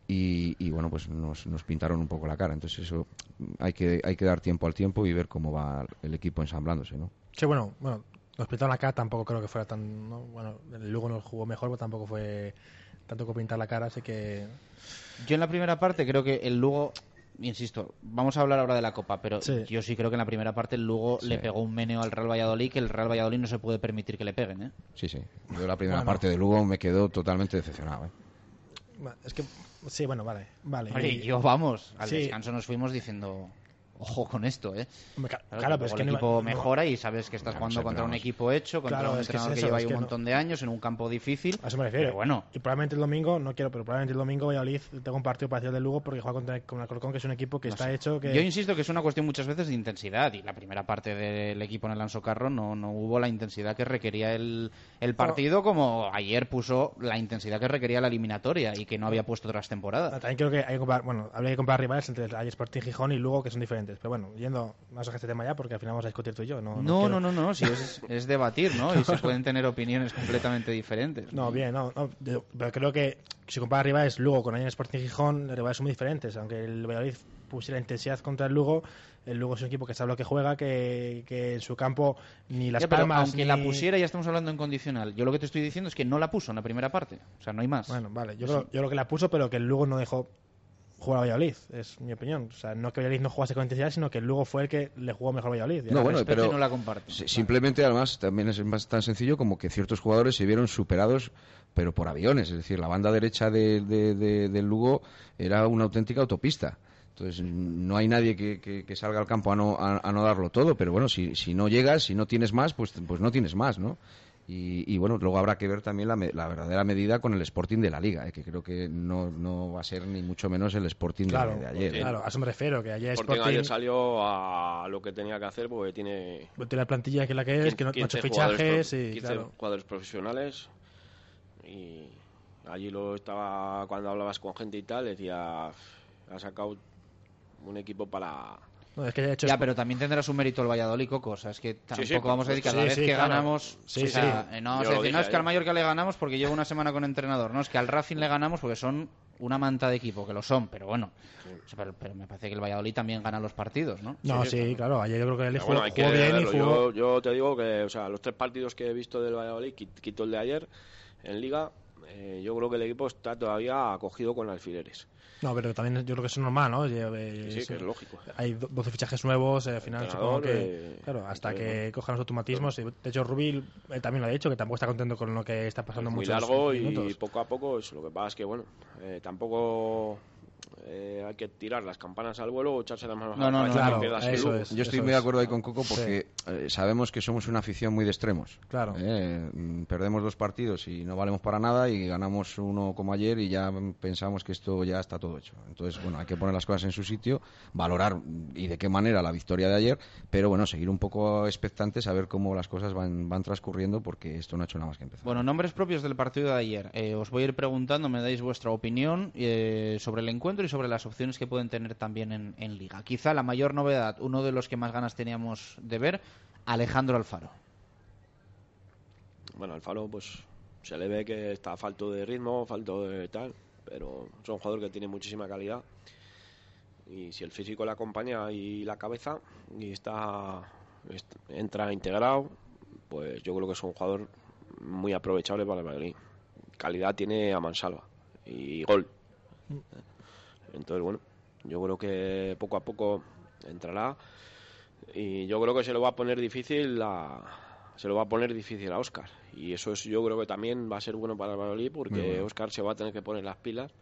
Speaker 15: y, y, bueno pues nos, nos pintaron un poco la cara entonces eso hay que hay que dar tiempo al tiempo y ver cómo va el equipo ensamblándose no
Speaker 8: Sí, bueno, bueno, nos pintaron la cara, tampoco creo que fuera tan. ¿no? Bueno, el Lugo nos jugó mejor, pero tampoco fue tanto como pintar la cara, así que.
Speaker 3: Yo en la primera parte creo que el Lugo, insisto, vamos a hablar ahora de la Copa, pero
Speaker 8: Sí.
Speaker 3: yo sí creo que en la primera parte el Lugo
Speaker 15: Sí.
Speaker 3: le pegó un meneo al Real Valladolid que el Real Valladolid no se puede permitir que le peguen, ¿eh?
Speaker 15: sí sí yo la primera
Speaker 8: Bueno.
Speaker 15: parte de Lugo me quedó totalmente decepcionado ¿eh?
Speaker 8: Es que. Sí, bueno, vale. vale.
Speaker 3: Oye,
Speaker 8: Y-
Speaker 3: yo vamos, al
Speaker 8: Sí.
Speaker 3: descanso nos fuimos diciendo, ojo con esto, ¿eh? Claro,
Speaker 8: pero es que
Speaker 3: el equipo
Speaker 8: no-
Speaker 3: mejora y sabes que estás
Speaker 15: Claro,
Speaker 3: jugando contra un
Speaker 15: vamos.
Speaker 3: equipo hecho, contra
Speaker 8: Claro,
Speaker 3: un
Speaker 8: es que es
Speaker 3: entrenador que, lleva ahí un montón de años en un campo difícil.
Speaker 8: A eso me refiero.
Speaker 3: Pero bueno,
Speaker 8: Y probablemente el domingo, no quiero, pero probablemente el domingo Valladolid tenga un partido parecido al del Lugo porque juega contra con Alcorcón, que es un equipo que
Speaker 3: No
Speaker 8: está
Speaker 3: sé.
Speaker 8: hecho que.
Speaker 3: Yo insisto que es una cuestión muchas veces de intensidad y la primera parte del equipo en el Anso Carro no, no hubo la intensidad que requería el, el partido como ayer puso la intensidad que requería la eliminatoria y que no había puesto otras temporadas.
Speaker 8: También creo que hay que comparar, bueno, habría que comparar rivales entre el Sporting Gijón y Lugo, que son diferentes. Diferentes. Pero bueno, yendo más a este tema ya, porque al final vamos a discutir tú y yo. No,
Speaker 3: no, no, no, no, sí, es, es, debatir, ¿no? Y se pueden tener opiniones completamente diferentes.
Speaker 8: No, bien, no, no pero creo que si compara rivales Lugo con Ayan Sporting Gijón, los rivales son muy diferentes. Aunque el Valladolid pusiera intensidad contra el Lugo, el Lugo es un equipo que sabe lo que juega, que, que en su campo ni las palmas.
Speaker 3: Aunque la pusiera, ya estamos hablando en condicional. Yo lo que te estoy diciendo es que no la puso en la primera parte. O sea, no hay más.
Speaker 8: Bueno, vale. Yo, creo, yo creo que la puso, pero que el Lugo no dejó jugar a Valladolid, es mi opinión. O sea, no que Valladolid no jugase con intensidad, sino que luego fue el que le jugó mejor a Valladolid.
Speaker 15: No, bueno, pero
Speaker 3: no la comparte.
Speaker 15: Simplemente, además, también es más tan sencillo como que ciertos jugadores se vieron superados, pero por aviones. Es decir, la banda derecha de, del Lugo era una auténtica autopista. Entonces, no hay nadie que, salga al campo a no, a, no darlo todo, pero bueno, si, si no llegas, si no tienes más, pues, pues no tienes más, ¿no? Y, bueno, luego habrá que ver también la, verdadera medida con el Sporting de la Liga, eh, que creo que no, no, va a ser ni mucho menos el Sporting de, ayer.
Speaker 8: ¿eh? Claro, a eso me refiero, que ayer
Speaker 14: Sporting, ayer salió a lo que tenía que hacer porque tiene...
Speaker 8: Tiene la plantilla que es la que es, que no ha hecho fichajes y...
Speaker 14: 15 jugadores profesionales y allí lo estaba, cuando hablabas con gente y tal, decía, ha sacado un equipo para
Speaker 3: ya, pero también tendrá su mérito el Valladolid, Coco. O sea, es que tampoco vamos a decir que cada vez que ganamos. o sea, eh, no, no es que al Mallorca le ganamos porque llevo una semana con entrenador. No, es que al Racing le ganamos porque son una manta de equipo, que lo son, pero bueno. pero, me parece que el Valladolid también gana los partidos, ¿no?
Speaker 8: No, sí, claro. Ayer yo creo que el jugó, bien y
Speaker 14: jugó... yo, te digo que, o sea, los tres partidos que he visto del Valladolid, quito el de ayer, en Liga, eh, yo creo que el equipo está todavía acogido con alfileres.
Speaker 8: No, pero también yo creo que es normal, ¿no?
Speaker 14: sí, que es lógico.
Speaker 8: Hay 12 fichajes nuevos, eh, al final supongo que... claro, hasta que cojan los automatismos. De hecho, Rubil también lo ha dicho, que tampoco está contento con lo que está pasando
Speaker 14: es
Speaker 8: muy
Speaker 14: largo y poco a poco, lo que pasa es que, bueno, eh, tampoco eh, hay que tirar las campanas al vuelo o echarse las manos
Speaker 3: no, no,
Speaker 14: no,
Speaker 15: Yo estoy muy de acuerdo ahí con Coco porque eh, sabemos que somos una afición muy de extremos.
Speaker 8: Claro.
Speaker 15: Eh, perdemos dos partidos y no valemos para nada y ganamos uno como ayer y ya pensamos que esto ya está todo hecho. Entonces, bueno, hay que poner las cosas en su sitio, valorar y de qué manera la victoria de ayer, pero bueno, seguir un poco expectantes a ver cómo las cosas van, van transcurriendo porque esto no ha hecho nada más que empezar.
Speaker 3: Bueno, nombres propios del partido de ayer. os voy a ir preguntando, me dais vuestra opinión sobre el encuentro y sobre las opciones que pueden tener también en, Liga. Quizá la mayor novedad, uno de los que más ganas teníamos de ver, Alejandro Alfaro.
Speaker 14: Bueno, Alfaro, pues se le ve que está falto de ritmo, falto de tal, pero es un jugador que tiene muchísima calidad. Y si el físico le acompaña y la cabeza y está, entra integrado, pues yo creo que es un jugador muy aprovechable para el Madrid. Calidad tiene a mansalva y gol. Entonces, bueno, yo creo que poco a poco entrará y yo creo que se lo va a poner difícil a, se lo va a poner difícil a Oscar y eso es yo creo que también va a ser bueno para el Valladolid porque Oscar se va a tener que poner las pilas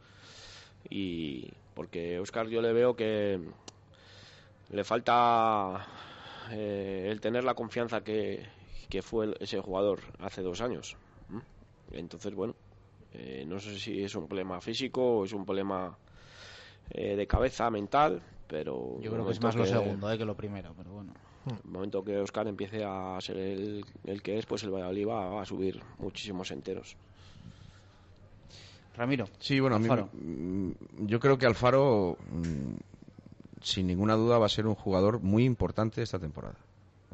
Speaker 14: y porque Oscar yo le veo que le falta eh, el tener la confianza que, que fue ese jugador hace dos años entonces bueno eh, no sé si es un problema físico o es un problema eh, de cabeza mental, pero...
Speaker 3: Yo creo que es más lo segundo eh, que lo primero, pero bueno.
Speaker 14: El momento que Oscar empiece a ser el, el que es, pues el Valladolid va, a subir muchísimos enteros.
Speaker 3: Ramiro.
Speaker 15: Sí, bueno, mm, yo creo que Alfaro, mm, sin ninguna duda, va a ser un jugador muy importante esta temporada.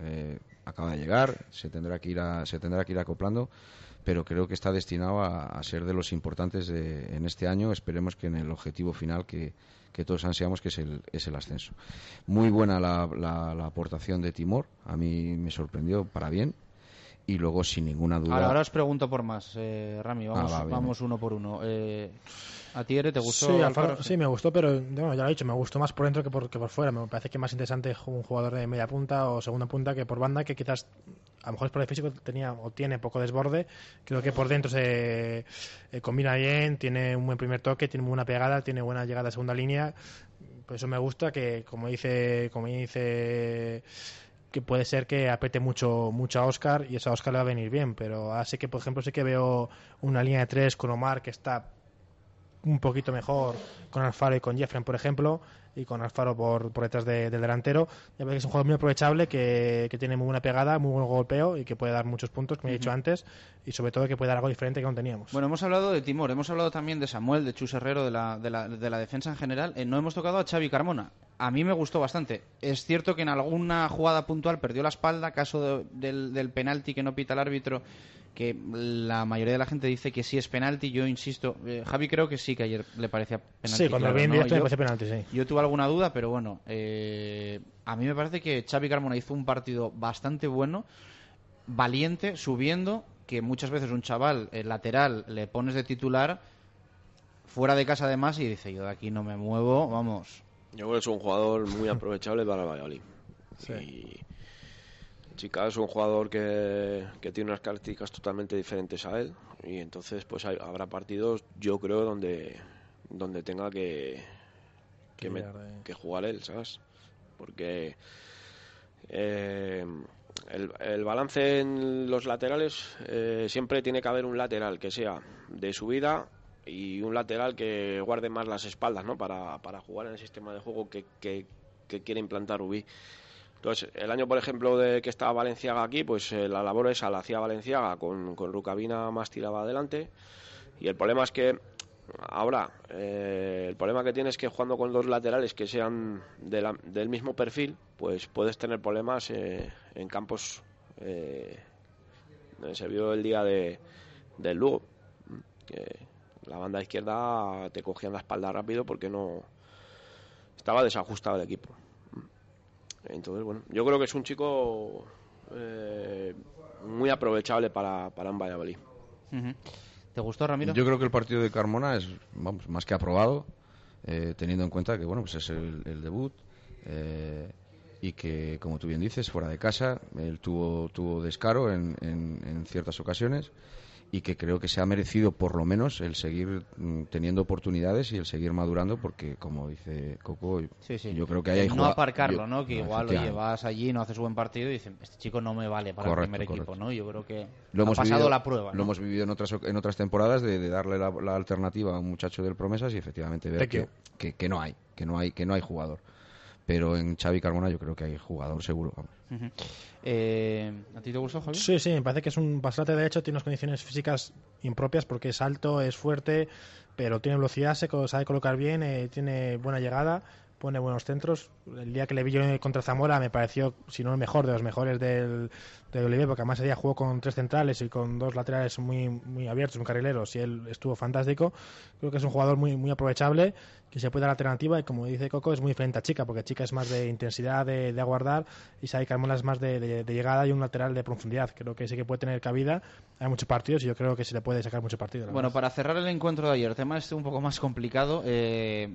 Speaker 15: Eh, acaba de llegar, se tendrá que ir se tendrá que ir acoplando pero creo que está destinado a, ser de los importantes en este año. Esperemos que en el objetivo final que, todos ansiamos, que es el, es el ascenso. Muy buena la, aportación de Timor, a mí me sorprendió para bien. Y luego, sin ninguna duda.
Speaker 3: Ahora, os pregunto por más, eh, Rami, vamos, ah, vamos uno por uno. Eh, ¿A ti, te gustó?
Speaker 8: Sí, sí, me gustó, pero bueno, ya lo he dicho, me gustó más por dentro que por, que por fuera. Me parece que es más interesante un jugador de media punta o segunda punta que por banda, que quizás a lo mejor por el físico tenía o tiene poco desborde. Creo que por dentro se eh, combina bien, tiene un buen primer toque, tiene buena pegada, tiene buena llegada a segunda línea. Por eso me gusta que, como dice, como dice que puede ser que apete mucho, mucho a Oscar y eso a Oscar le va a venir bien, pero así que, por ejemplo, sí que veo una línea de tres con Omar que está un poquito mejor con Alfaro y con Jeffrey, por ejemplo, y con Alfaro por, por detrás del delantero. Ya veis que es un jugador muy aprovechable, que, tiene muy buena pegada, muy buen golpeo y que puede dar muchos puntos, como he dicho antes, y sobre todo que puede dar algo diferente que no teníamos.
Speaker 3: Bueno, hemos hablado de Timor, hemos hablado también de Samuel, de Chus Herrero, de la, de la, de la defensa en general. Eh, no hemos tocado a Xavi Carmona. a mí me gustó bastante. Es cierto que en alguna jugada puntual perdió la espalda, caso del, del penalti que no pita el árbitro, que la mayoría de la gente dice que sí es penalti. Yo insisto, eh, Javi creo que sí, que ayer le parecía penalti.
Speaker 8: Sí, cuando
Speaker 3: claro,
Speaker 8: lo vi en
Speaker 3: ¿no?
Speaker 8: me parece penalti, sí.
Speaker 3: Yo tuve alguna duda, pero bueno, eh, a mí me parece que Xavi Carmona hizo un partido bastante bueno, valiente, subiendo, que muchas veces un chaval el lateral le pones de titular fuera de casa además y dice, yo de aquí no me muevo, vamos.
Speaker 14: Yo creo que es un jugador muy *laughs* aprovechable para el Valladolid. Y Chica es un jugador que, que tiene unas características totalmente diferentes a él. Y entonces pues hay- habrá partidos, yo creo, donde, donde tenga que, que, me-
Speaker 8: de-
Speaker 14: que jugar él, ¿sabes? Porque eh, el, el balance en los laterales eh, siempre tiene que haber un lateral que sea de subida y un lateral que guarde más las espaldas, ¿no? Para, para jugar en el sistema de juego que, que, que quiere implantar Ubí. Entonces, el año, por ejemplo, de que estaba Valenciaga aquí, pues eh, la labor esa la hacía Valenciaga con, con Rucabina más tiraba adelante. Y el problema es que ahora, eh, el problema que tienes es que jugando con dos laterales que sean de la- del mismo perfil, pues puedes tener problemas eh, en campos. eh, se vio el día de, del Lugo, que la banda izquierda te cogían la espalda rápido porque no estaba desajustado el equipo. Entonces, bueno, yo creo que es un chico eh, muy aprovechable para, para un Valladolid.
Speaker 3: ¿Te gustó, Ramiro?
Speaker 15: Yo creo que el partido de Carmona es vamos, más que aprobado, eh, teniendo en cuenta que bueno pues es el, el debut eh, y que, como tú bien dices, fuera de casa, él tuvo, tuvo descaro en, en- en ciertas ocasiones y que creo que se ha merecido por lo menos el seguir mm, teniendo oportunidades y el seguir madurando porque, como dice Coco,
Speaker 3: Sí, sí.
Speaker 15: yo creo que ahí hay
Speaker 3: no aparcarlo,
Speaker 15: yo-
Speaker 3: ¿no? Que
Speaker 15: no,
Speaker 3: igual, oye,
Speaker 15: efectivamente.
Speaker 3: vas allí, no haces buen partido y dicen, este chico no me vale para
Speaker 15: Correcto,
Speaker 3: el primer equipo. ¿no? Yo creo que
Speaker 15: Lo
Speaker 3: ha
Speaker 15: hemos
Speaker 3: pasado
Speaker 15: vivido,
Speaker 3: la prueba,
Speaker 15: Lo hemos vivido en otras, en otras temporadas de, de darle la, la alternativa a un muchacho del Promesas y efectivamente ver que, que, que no hay, que no hay, que no hay jugador. Pero en Xavi Carmona yo creo que hay jugador seguro. vamos.
Speaker 3: Ujú. Eh, ¿A ti te gustó, Javi?
Speaker 8: Sí, sí, me parece que es un bastante de hecho, tiene unas condiciones físicas impropias porque es alto, es fuerte, pero tiene velocidad, se sabe colocar bien, eh, tiene buena llegada, pone buenos centros. El día que le vi yo contra Zamora me pareció, si no el mejor, de los mejores del, del Oliver, porque además ese día jugó con tres centrales y con dos laterales muy, muy abiertos, muy carrileros, y él estuvo fantástico. Creo que es un jugador muy, muy aprovechable, que se puede dar alternativa, y como dice Coco, es muy diferente a Chica, porque Chica es más de intensidad, de, de aguardar, y Xavi Carmona es más de, de- de llegada y un lateral de profundidad. Creo que sí que puede tener cabida. Hay muchos partidos y yo creo que se le puede sacar mucho partido.
Speaker 3: Bueno,
Speaker 8: verdad.
Speaker 3: para cerrar el encuentro de ayer, tema este un poco más complicado, eh,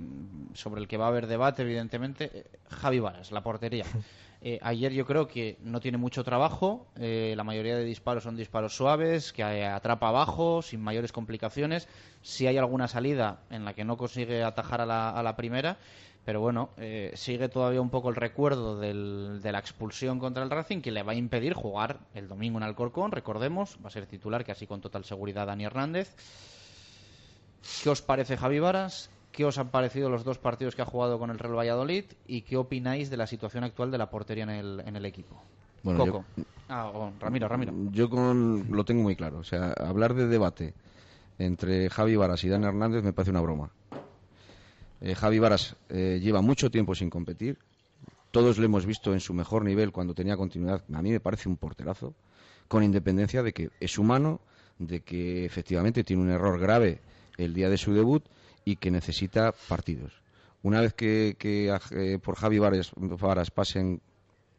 Speaker 3: sobre el que va a haber debate, evidentemente. eh, Javi Varas, la portería. *laughs* Eh, ayer yo creo que no tiene mucho trabajo, eh, la mayoría de disparos son disparos suaves, que eh, atrapa abajo, sin mayores complicaciones. Si hay alguna salida en la que no consigue atajar a la, a la primera, pero bueno, sigue todavía un poco el recuerdo del- de la expulsión contra el Racing que le va a impedir jugar el domingo en Alcorcón, recordemos, va a ser titular casi con total seguridad Dani Hernández. ¿Qué os parece Javi Varas? ¿Qué os han parecido los dos partidos que ha jugado con el Real Valladolid? ¿Y qué opináis de la situación actual de la portería en el, en el equipo?
Speaker 15: Bueno,
Speaker 3: Coco. Ah, oh, Ramiro, Ramiro.
Speaker 15: Yo con, lo tengo muy claro. O sea, hablar de debate entre Javi Varas y Dan Hernández me parece una broma. Eh, Javi Varas eh, lleva mucho tiempo sin competir. Todos le hemos visto en su mejor nivel cuando tenía continuidad. A mí me parece un porterazo, con independencia de que es humano, de que efectivamente tiene un error grave el día de su debut y que necesita partidos. Una vez que, que a- eh, por Javi Varas, Varas pasen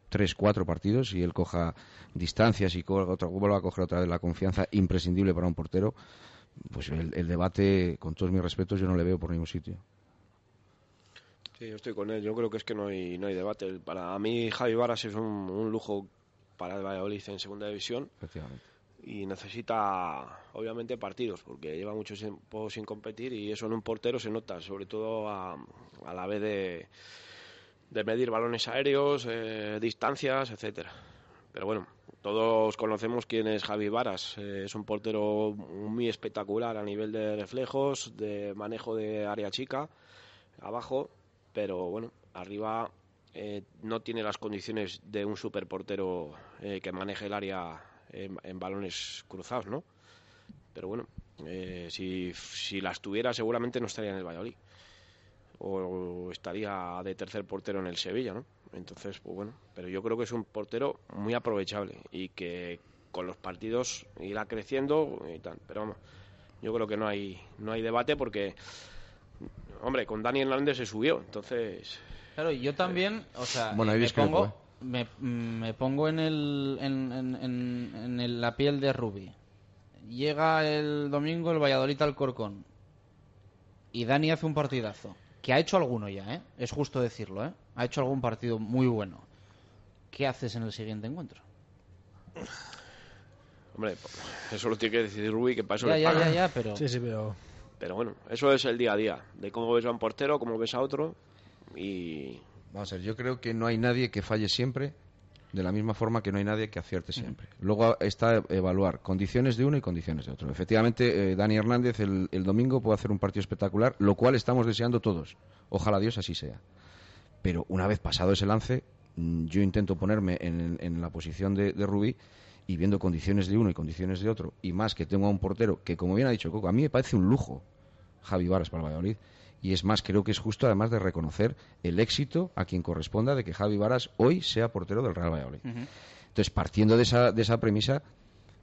Speaker 15: tres, cuatro partidos y él coja distancias y co- otra- vuelva a coger otra vez la confianza imprescindible para un portero, pues el, el debate, con todos mis respetos, yo no le veo por ningún sitio.
Speaker 14: Sí, yo estoy con él. Yo creo que es que no hay, no hay debate. Para mí, Javi Varas es un, un lujo para el Valladolid en segunda división
Speaker 15: Efectivamente.
Speaker 14: Y necesita, obviamente, partidos porque lleva mucho tiempo sin competir y eso en un portero se nota, sobre todo a, la vez de, de medir balones aéreos, eh, distancias, etcétera. Pero bueno, todos conocemos quién es Javi Varas. Eh, es un portero muy espectacular a nivel de reflejos, de manejo de área chica, abajo, pero bueno, arriba eh, no tiene las condiciones de un superportero eh, que maneje el área en, en balones cruzados, ¿no? Pero bueno, eh, si, si las tuviera seguramente no estaría en el Valladolid. o estaría de tercer portero en el Sevilla, ¿no? Entonces, pues bueno, pero yo creo que es un portero muy aprovechable y que con los partidos irá creciendo y tal. Pero vamos, yo creo que no hay no hay debate porque, hombre, con Dani Hernández se subió, entonces.
Speaker 3: Claro, y yo también, o sea,
Speaker 15: Bueno,
Speaker 3: me pongo,
Speaker 15: ¿eh?
Speaker 3: Me, me pongo en, el, en, en- en- en el- la piel de Rubi. Llega el domingo el Valladolid al Corcón y Dani hace un partidazo. Que ha hecho alguno ya, ¿eh? Es justo decirlo, ¿eh? Ha hecho algún partido muy bueno. ¿Qué haces en el siguiente encuentro?
Speaker 14: Hombre, eso lo tiene que decidir Rubí, que para eso
Speaker 3: Ya,
Speaker 14: le
Speaker 3: ya,
Speaker 14: pagan.
Speaker 3: ya, ya, pero...
Speaker 8: Sí, sí, pero...
Speaker 14: Pero bueno, eso es el día a día, de cómo ves a un portero, cómo ves a otro y
Speaker 15: Vamos a ver, yo creo que no hay nadie que falle siempre, de la misma forma que no hay nadie que acierte siempre. Luego está evaluar condiciones de uno y condiciones de otro. Efectivamente, eh, Dani Hernández el, el domingo puede hacer un partido espectacular, lo cual estamos deseando todos. Ojalá Dios así sea. Pero una vez pasado ese lance, mm, yo intento ponerme en, en la posición de, de Rubí y viendo condiciones de uno y condiciones de otro, y más que tengo a un portero que, como bien ha dicho Coco, a mí me parece un lujo Javi Varas para el Valladolid. Y es más, creo que es justo además de reconocer el éxito a quien corresponda de que Javi Varas hoy sea portero del Real Valladolid. Entonces, partiendo de esa, de esa premisa,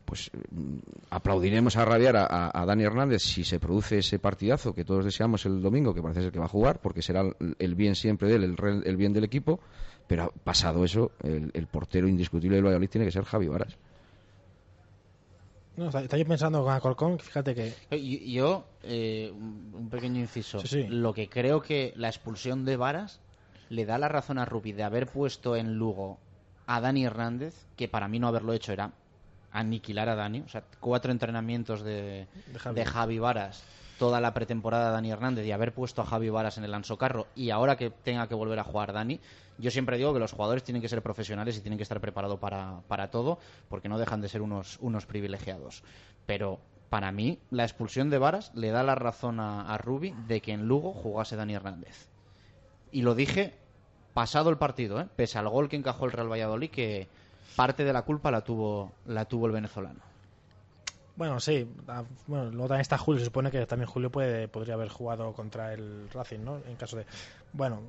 Speaker 15: pues mm, aplaudiremos a rabiar a, a- a Dani Hernández si se produce ese partidazo que todos deseamos el domingo, que parece ser que va a jugar, porque será el, el bien siempre de él, el, el bien del equipo. Pero pasado eso, el, el portero indiscutible del Valladolid tiene que ser Javi Varas.
Speaker 8: No, estaba yo pensando con Alcorcón, fíjate que...
Speaker 3: Yo, eh, un un pequeño inciso.
Speaker 8: Sí, sí.
Speaker 3: Lo que creo que la expulsión de Varas le da la razón a Rubi de haber puesto en Lugo a Dani Hernández, que para mí no haberlo hecho era aniquilar a Dani. O sea, cuatro entrenamientos de,
Speaker 8: De Javi.
Speaker 3: de Javi Varas, toda la pretemporada de Dani Hernández y haber puesto a Javi Varas en el Ansocarro y ahora que tenga que volver a jugar Dani, yo siempre digo que los jugadores tienen que ser profesionales y tienen que estar preparados para, para todo, porque no dejan de ser unos, unos privilegiados. Pero para mí, la expulsión de Varas le da la razón a, a Rubi de que en Lugo jugase Dani Hernández. Y lo dije pasado el partido, ¿eh? pese al gol que encajó el Real Valladolid, que parte de la culpa la tuvo, la tuvo el venezolano.
Speaker 8: Bueno, sí. ah, Bueno, luego también está Julio. Se supone que también Julio puede, podría haber jugado contra el Racing, ¿no? En caso de. Bueno,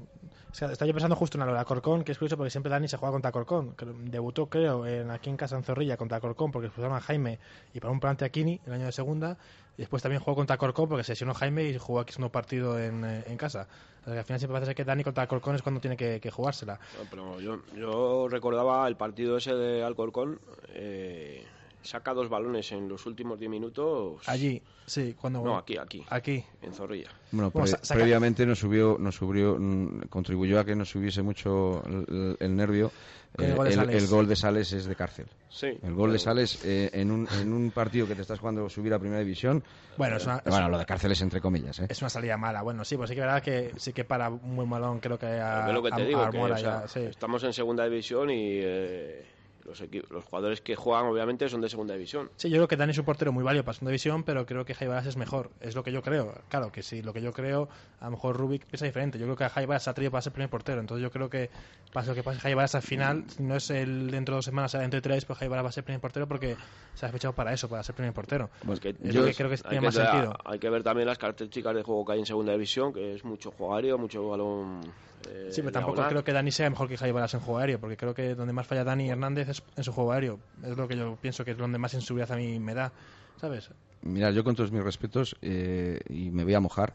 Speaker 8: o sea, pensando justo en lo de Alcorcón, que es curioso porque siempre Dani se juega contra Alcorcón. que debutó, creo, en, aquí en casa en Zorrilla contra Alcorcón porque expulsaron a Jaime y para un plante a el año de segunda. Y después también jugó contra Alcorcón porque se lesionó Jaime y jugó aquí nuevo partido en, eh, en casa. O que al final siempre parece que Dani contra Alcorcón es cuando tiene que, jugársela.
Speaker 14: Pero yo, yo recordaba el partido ese de Alcorcón, eh, saca dos balones en los últimos 10 minutos.
Speaker 8: Allí, sí, cuando.
Speaker 14: No, aquí, aquí.
Speaker 8: Aquí.
Speaker 14: En Zorrilla.
Speaker 15: Bueno, pre-
Speaker 8: saca-
Speaker 15: previamente nos subió, nos subió, mm, contribuyó a que nos subiese mucho el, el nervio.
Speaker 8: El
Speaker 15: eh,
Speaker 8: gol de
Speaker 15: el,
Speaker 8: Sales.
Speaker 15: el gol de Sales es de cárcel.
Speaker 14: Sí.
Speaker 15: El gol de. Sales eh, en, un, en un partido que te estás jugando subir a primera división.
Speaker 8: Bueno,
Speaker 15: eh,
Speaker 8: es una- es
Speaker 15: bueno,
Speaker 8: una-
Speaker 15: lo de cárcel es entre comillas. ¿eh?
Speaker 8: Es una salida mala. Bueno, sí, pues sí que es verdad que sí que para un buen malón creo que a,
Speaker 14: lo que te
Speaker 8: a-
Speaker 14: digo,
Speaker 8: a
Speaker 14: que,
Speaker 8: Mora
Speaker 14: o sea,
Speaker 8: ya, sí.
Speaker 14: estamos en segunda división y eh, los, los jugadores que juegan obviamente son de segunda división.
Speaker 8: Sí, yo creo que Dani es un portero muy válido para segunda división, pero creo que Jaibaras es mejor. Es lo que yo creo. Claro que sí, lo que yo creo, a lo mejor Rubik piensa diferente. Yo creo que Jaibaras se ha traído para ser primer portero. Entonces yo creo que pase lo que pase, Jaibaras al final, si no es el dentro de dos semanas, será dentro de tres, pues Jaibaras va a ser primer portero porque se ha fichado para eso, para ser primer portero.
Speaker 14: Pues que
Speaker 8: es
Speaker 14: yo-
Speaker 8: lo que creo que
Speaker 14: hay
Speaker 8: tiene
Speaker 14: que
Speaker 8: más
Speaker 14: ver-
Speaker 8: sentido.
Speaker 14: Hay que ver también las características de juego que hay en segunda división, que es mucho juego aéreo, mucho balón. Eh,
Speaker 8: Sí, pero tampoco creo que Dani sea mejor que Jaibaras en juego aéreo, porque creo que donde más falla Dani Hernández es en su juego aéreo. Es lo que yo pienso que es donde más inseguridad a mí me da, ¿sabes?
Speaker 15: Mira, yo con todos mis respetos, eh, y me voy a mojar,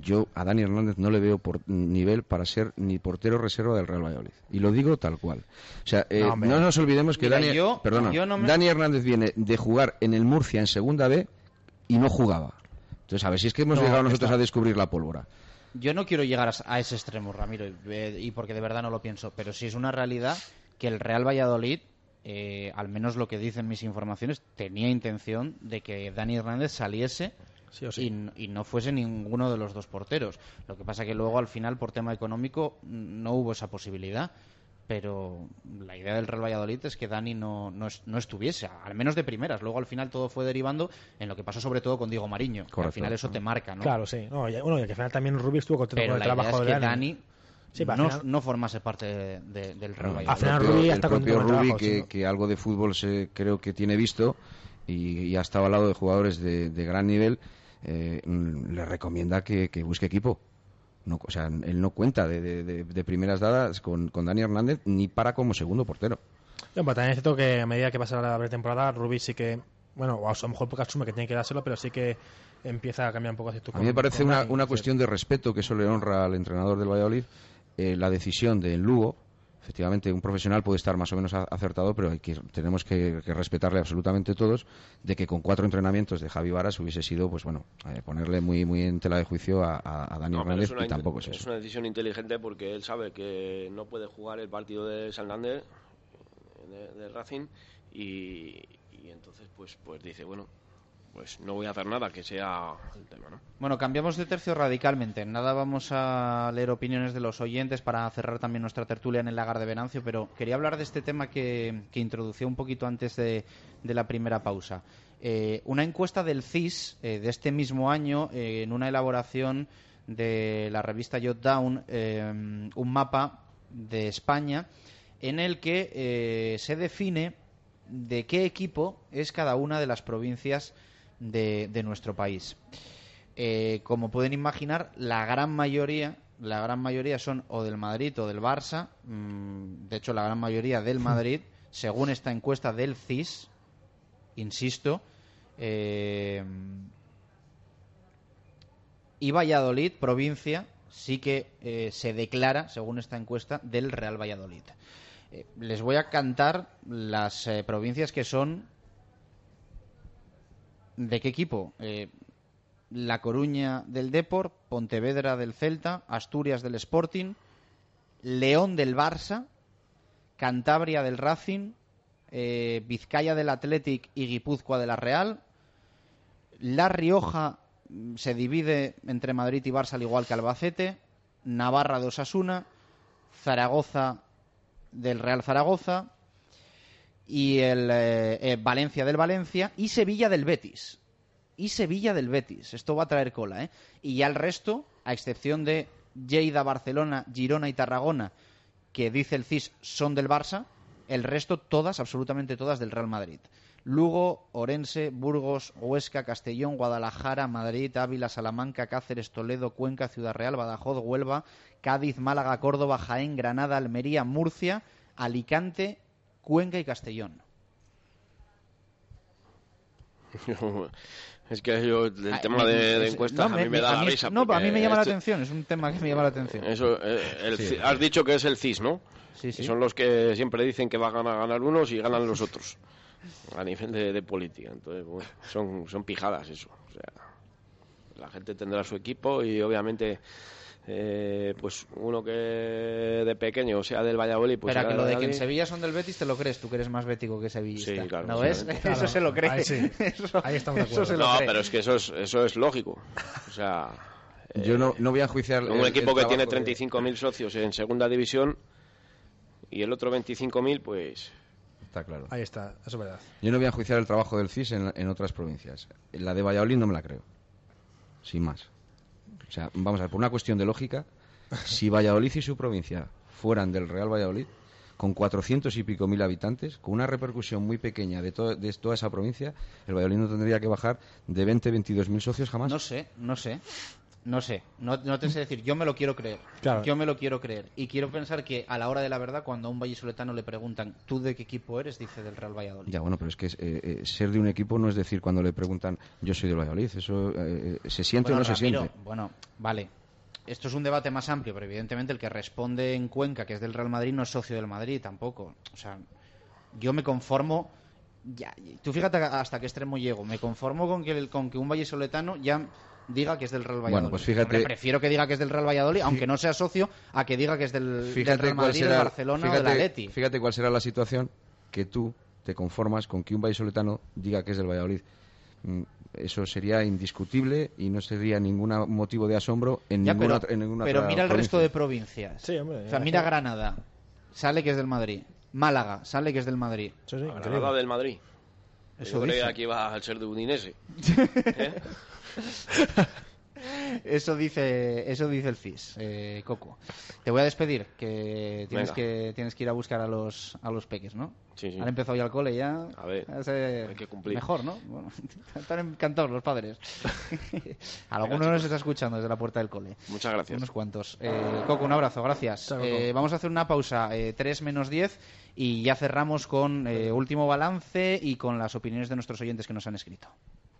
Speaker 15: yo a Dani Hernández no le veo por nivel para ser ni portero reserva del Real Valladolid. Y lo digo tal cual. O sea, eh,
Speaker 3: No,
Speaker 15: nos olvidemos que
Speaker 3: Mira,
Speaker 15: Dani,
Speaker 3: yo-
Speaker 15: perdona,
Speaker 3: yo no me-
Speaker 15: Dani Hernández viene de jugar en el Murcia en Segunda B y no jugaba. Entonces, a ver si es que hemos
Speaker 3: No,
Speaker 15: llegado nosotros
Speaker 3: está-
Speaker 15: a descubrir la pólvora.
Speaker 3: Yo no quiero llegar a, ese extremo, Ramiro, y, eh, y porque de verdad no lo pienso, pero sí es una realidad que el Real Valladolid, eh, al menos lo que dicen mis informaciones, tenía intención de que Dani Hernández saliese
Speaker 8: Sí o sí.
Speaker 3: y, y no fuese ninguno de los dos porteros. Lo que pasa que luego al final, por tema económico, no hubo esa posibilidad. Pero la idea del Real Valladolid es que Dani no, no, es- no estuviese, al menos de primeras. Luego al final todo fue derivando en lo que pasó sobre todo con Diego Mariño. que Al final eso te marca, ¿no?
Speaker 8: Claro, sí. No, y, bueno, y que al final también Rubio estuvo contento
Speaker 3: Pero
Speaker 8: con el
Speaker 3: la idea
Speaker 8: trabajo
Speaker 3: es
Speaker 8: de
Speaker 3: que
Speaker 8: Dani.
Speaker 3: Dani
Speaker 8: Sí,
Speaker 3: no,
Speaker 8: al final-
Speaker 3: no formase parte de- de- del Real Valladolid.
Speaker 8: Al final Rubí
Speaker 15: el
Speaker 8: está
Speaker 15: propio
Speaker 8: contento con el
Speaker 15: Rubí,
Speaker 8: trabajo,
Speaker 15: que,
Speaker 8: sí.
Speaker 15: que algo de fútbol se, creo que tiene visto y, y ha estado al lado de jugadores de, de gran nivel, eh, mm, le recomienda que, que busque equipo. No, o sea, él no cuenta de, de- de- de primeras dadas con, con Dani Hernández ni para como segundo portero.
Speaker 8: No, pero también es cierto que a medida que pasa la pretemporada, Rubí sí que, bueno, o a lo mejor porque asume que tiene que dárselo, pero sí que empieza a cambiar un poco actitud.
Speaker 15: A mí me parece una cuestión de respeto que eso le honra al entrenador del Valladolid. eh, la decisión de Lugo, efectivamente, un profesional puede estar más o menos acertado, pero hay que, tenemos que, que respetarle absolutamente todos de que con cuatro entrenamientos de Javi Varas hubiese sido, pues bueno, eh, ponerle muy, muy en tela de juicio a, a- Dani
Speaker 14: No,
Speaker 15: Hernández
Speaker 14: es
Speaker 15: y tampoco es eso.
Speaker 14: una decisión inteligente porque él sabe que no puede jugar el partido de Santander, de, de Racing, y, y entonces pues, pues dice, bueno, pues no voy a hacer nada que sea el tema, ¿no?
Speaker 3: Bueno, cambiamos de tercio radicalmente. Nada, vamos a leer opiniones de los oyentes para cerrar también nuestra tertulia en el lagar de Venancio, pero quería hablar de este tema que, que un poquito antes de, de la primera pausa. Eh, una encuesta del CIS eh, de este mismo año, eh, en una elaboración de la revista Jotdown, un mapa de España en el que se define de qué equipo es cada una de las provincias de, de nuestro país. Eh, como pueden imaginar, la gran mayoría, la gran mayoría son o del Madrid o del Barça. mm, de hecho, la gran mayoría del *laughs* Madrid, según esta encuesta del CIS, insisto. eh, y Valladolid, provincia, sí que eh, se declara, según esta encuesta, del Real Valladolid. Eh, les voy a cantar las provincias que son ¿De qué equipo? Eh, La Coruña del Depor, Pontevedra del Celta, Asturias del Sporting, León del Barça, Cantabria del Racing, eh, Vizcaya del Athletic y Guipúzcoa de la Real. La Rioja mm, se divide entre Madrid y Barça al igual que Albacete, Navarra de Osasuna, Zaragoza del Real Zaragoza, y el eh, eh, Valencia del Valencia y Sevilla del Betis. Y Sevilla del Betis. Esto va a traer cola, ¿eh? Y ya el resto, a excepción de Lleida, Barcelona, Girona y Tarragona, que dice el CIS son del Barça, el resto todas, absolutamente todas del Real Madrid. Lugo, Orense, Burgos, Huesca, Castellón, Guadalajara, Madrid, Ávila, Salamanca, Cáceres, Toledo, Cuenca, Ciudad Real, Badajoz, Huelva, Cádiz, Málaga, Córdoba, Jaén, Granada, Almería, Murcia, Alicante, Cuenca y Castellón. *laughs*
Speaker 14: es que yo, el
Speaker 3: Ah,
Speaker 14: tema de, de
Speaker 3: es-
Speaker 14: encuestas
Speaker 3: no,
Speaker 14: a mí me, da
Speaker 3: a mí-
Speaker 14: risa.
Speaker 3: No, a mí me llama la atención, es un tema que me llama la atención.
Speaker 14: Eso, eh, el
Speaker 3: Sí.
Speaker 14: has dicho que es el CIS, ¿no?
Speaker 3: Sí, sí.
Speaker 14: Son los que siempre dicen que van a ganar unos y ganan los otros. A nivel de, de política. Entonces, bueno, son, son pijadas eso. O sea, la gente tendrá su equipo y obviamente. Eh, pues uno que de pequeño sea del Valladolid pues
Speaker 3: Pero
Speaker 14: será
Speaker 3: que lo de que en. Sevilla son del Betis te lo crees, tú que eres más bético que sevillista.
Speaker 14: Sí, claro,
Speaker 3: ¿No ves? *laughs* Eso se lo cree.
Speaker 8: Ahí sí. *laughs*
Speaker 3: Eso-
Speaker 8: Ahí estamos de
Speaker 3: eso
Speaker 8: acuerdo.
Speaker 3: se lo
Speaker 14: no,
Speaker 3: cree.
Speaker 14: pero es que eso es, eso es lógico. O sea,
Speaker 15: Yo no, no voy a enjuiciar.
Speaker 14: un
Speaker 15: el-
Speaker 14: equipo
Speaker 15: el
Speaker 14: que tiene
Speaker 15: trabajo de-
Speaker 14: 35.000 socios en segunda división y el otro 25.000, pues
Speaker 15: Está claro.
Speaker 8: Ahí está, eso es verdad.
Speaker 15: Yo no voy a enjuiciar el trabajo del CIS en, en otras provincias. La de Valladolid no me la creo. Sin más. O sea, vamos a ver, por una cuestión de lógica, si Valladolid y su provincia fueran del Real Valladolid, con 400 y pico mil habitantes, con una repercusión muy pequeña de, to- de toda esa provincia, el Valladolid no tendría que bajar de 20, 22 mil socios jamás.
Speaker 3: No sé, no sé. No sé, no, no te sé decir, yo me lo quiero creer.
Speaker 15: Claro.
Speaker 3: Yo me lo quiero creer. Y quiero pensar que a la hora de la verdad, cuando a un vallisoletano le preguntan, ¿tú de qué equipo eres? Dice del Real Valladolid.
Speaker 15: Ya, bueno, pero es que eh, eh, ser de un equipo no es decir cuando le preguntan yo soy del Valladolid. Eso eh, se siente
Speaker 3: Bueno,
Speaker 15: o no se siente.
Speaker 3: Bueno, vale. Esto es un debate más amplio, pero evidentemente el que responde en Cuenca, que es del Real Madrid, no es socio del Madrid tampoco. O sea, yo me conformo. Ya, tú fíjate hasta qué extremo llego. Me conformo con que, el- con que un vallisoletano ya diga que es del Real Valladolid.
Speaker 15: Bueno, pues fíjate-
Speaker 3: Hombre, prefiero que diga que es del Real Valladolid, aunque no sea socio, a que diga que es del, del
Speaker 15: Fíjate
Speaker 3: Real
Speaker 15: cuál
Speaker 3: Madrid,
Speaker 15: será-
Speaker 3: del Barcelona o del
Speaker 15: fíjate-
Speaker 3: Atleti.
Speaker 15: Fíjate cuál será la situación que tú te conformas con que un vallisoletano diga que es del Valladolid. Mm, Eso sería indiscutible y no sería ningún motivo de asombro en
Speaker 3: Ya,
Speaker 15: ninguna,
Speaker 3: pero,
Speaker 15: otra- en ninguna
Speaker 3: pero
Speaker 15: otra
Speaker 3: mira el
Speaker 15: provincia.
Speaker 3: resto de provincias.
Speaker 8: Sí, hombre,
Speaker 3: o sea, mira. Granada, sale que es del Madrid. Málaga, sale que es del Madrid.
Speaker 14: Granada del Madrid.
Speaker 3: Eso
Speaker 14: Yo
Speaker 3: dice.
Speaker 14: que iba al ser de Udinese. *laughs* ¿Eh? *laughs*
Speaker 3: Eso dice, eso dice el FIS, eh, Coco. Te voy a despedir, que tienes, que tienes que ir a buscar a los, a los peques, ¿no?
Speaker 14: Sí, sí.
Speaker 3: Han empezado ya el cole, ya.
Speaker 14: A ver,
Speaker 3: Ese-
Speaker 14: hay que cumplir.
Speaker 3: Mejor, ¿no? Bueno, *laughs* están encantados los padres. *laughs* Algunos nos está escuchando desde la puerta del cole.
Speaker 14: Muchas gracias.
Speaker 3: Unos cuantos. Eh, Coco, un abrazo, gracias. Eh, vamos a hacer una pausa, eh, 3 menos 10, y ya cerramos con eh, último balance y con las opiniones de nuestros oyentes que nos han escrito.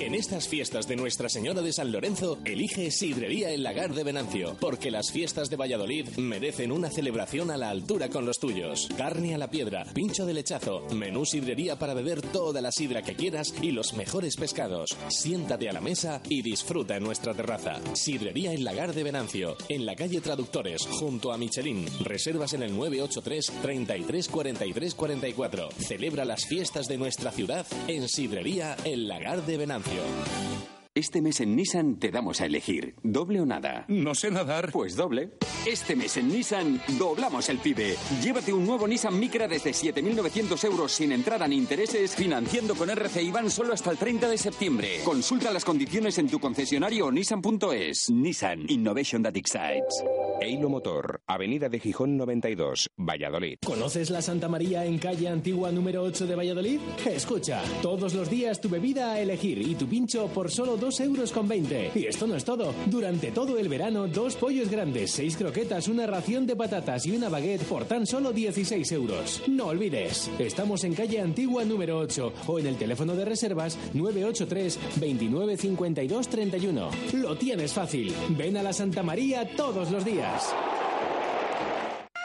Speaker 5: En estas fiestas de Nuestra Señora de San Lorenzo, elige Sidrería El Lagar de Venancio, porque las fiestas de Valladolid merecen una celebración a la altura con los tuyos. Carne a la piedra, pincho de lechazo, menú sidrería para beber toda la sidra que quieras y los mejores pescados. Siéntate a la mesa y disfruta en nuestra terraza. Sidrería El Lagar de Venancio, en la calle Traductores, junto a Michelin. Reservas en el 983 33 43 44. Celebra las fiestas de nuestra ciudad en Sidrería El Lagar de Venancio.
Speaker 2: Este mes en Nissan te damos a elegir, doble o nada.
Speaker 6: No sé nadar.
Speaker 2: Pues doble. Este mes en Nissan doblamos el PIBE. Llévate un nuevo Nissan Micra desde 7.900 euros sin entrada ni intereses, financiando con RCI Ban solo hasta el 30 de septiembre. Consulta las condiciones en tu concesionario o nissan.es. Nissan Innovation that excites.
Speaker 4: Eilo Motor, Avenida de Gijón 92, Valladolid.
Speaker 16: ¿Conoces la Santa María en calle Antigua número 8 de Valladolid? Escucha, todos los días tu bebida a elegir y tu pincho por solo 2 euros con 20. Y esto no es todo. Durante todo el verano, dos pollos grandes, seis croquetas, una ración de patatas y una baguette por tan solo 16 euros. No olvides, estamos en calle Antigua número 8 o en el teléfono de reservas 983 29 52 31. Lo tienes fácil. Ven a la Santa María todos los días.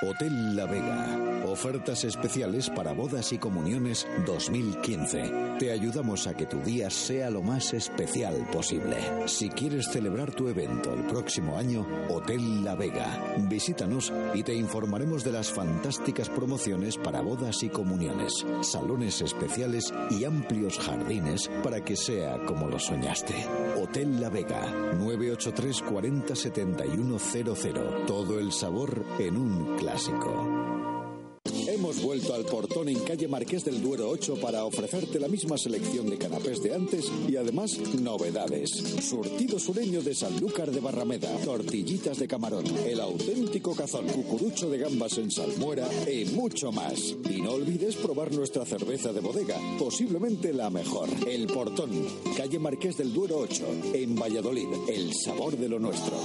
Speaker 10: Hotel La Vega. Ofertas especiales para bodas y comuniones 2015. Te ayudamos a que tu día sea lo más especial posible. Si quieres celebrar tu evento el próximo año, Hotel La Vega. Visítanos y te informaremos de las fantásticas promociones para bodas y comuniones, salones especiales y amplios jardines para que sea como lo soñaste. Hotel La Vega, 983 40 71 00. Todo el sabor en un clásico. Hemos vuelto al portón en calle Marqués del Duero 8 para ofrecerte la misma selección de canapés de antes y además novedades. Surtido sureño de Sanlúcar de Barrameda, tortillitas de camarón, el auténtico cazón, cucurucho de gambas en salmuera y mucho más. Y no olvides probar nuestra cerveza de bodega, posiblemente la mejor. El portón, calle Marqués del Duero 8, en Valladolid, el sabor de lo nuestro.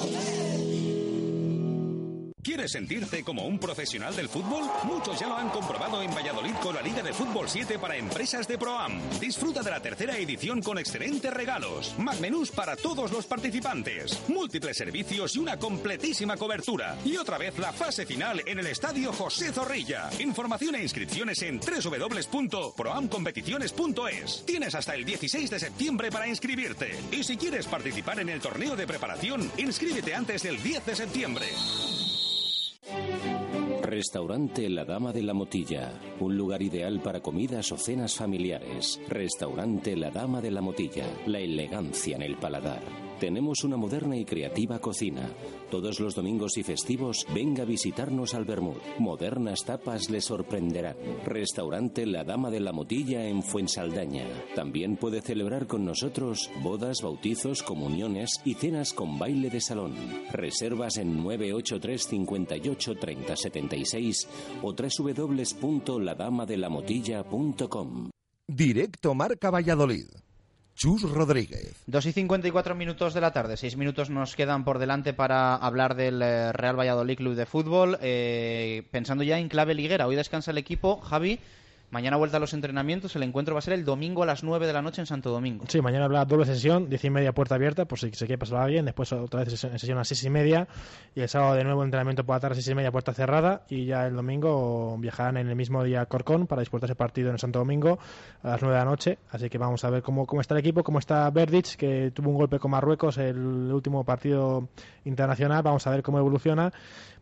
Speaker 6: ¿Quieres sentirte como un profesional del fútbol? Muchos ya lo han comprobado en Valladolid con la Liga de Fútbol 7 para empresas de Proam. Disfruta de la tercera edición con excelentes regalos, más menús para todos los participantes, múltiples servicios y una completísima cobertura. Y otra vez la fase final en el Estadio José Zorrilla. Información e inscripciones en www.proamcompeticiones.es. Tienes hasta el 16 de septiembre para inscribirte. Y si quieres participar en el torneo de preparación, inscríbete antes del 10 de septiembre.
Speaker 13: Restaurante La Dama de la Motilla, un lugar ideal para comidas o cenas familiares. Restaurante La Dama de la Motilla, la elegancia en el paladar. Tenemos una moderna y creativa cocina. Todos los domingos y festivos venga a visitarnos al Bermud. Modernas tapas le sorprenderán. Restaurante La Dama de la Motilla en Fuensaldaña. También puede celebrar con nosotros bodas, bautizos, comuniones y cenas con baile de salón. Reservas en 983 58 30 76 o www.ladamadelamotilla.com.
Speaker 1: Directo Marca Valladolid. Chus Rodríguez.
Speaker 3: 2 y 54 minutos de la tarde, 6 minutos nos quedan por delante para hablar del eh, Real Valladolid Club de Fútbol. Eh, pensando ya en clave liguera, hoy descansa el equipo, Javi. Mañana vuelta a los entrenamientos, el encuentro va a ser el domingo a las 9 de la noche en Santo Domingo.
Speaker 8: Sí, mañana habrá doble sesión, 10 y media puerta abierta, por si se quiere pasarla bien. Después otra vez sesión, sesión a las 6 y media. Y el sábado de nuevo entrenamiento por la tarde, 6 y media, puerta cerrada. Y ya el domingo viajarán en el mismo día a Corcón para disputar ese partido en Santo Domingo a las 9 de la noche. Así que vamos a ver cómo, cómo está el equipo, cómo está Verdic, que tuvo un golpe con Marruecos el último partido internacional. Vamos a ver cómo evoluciona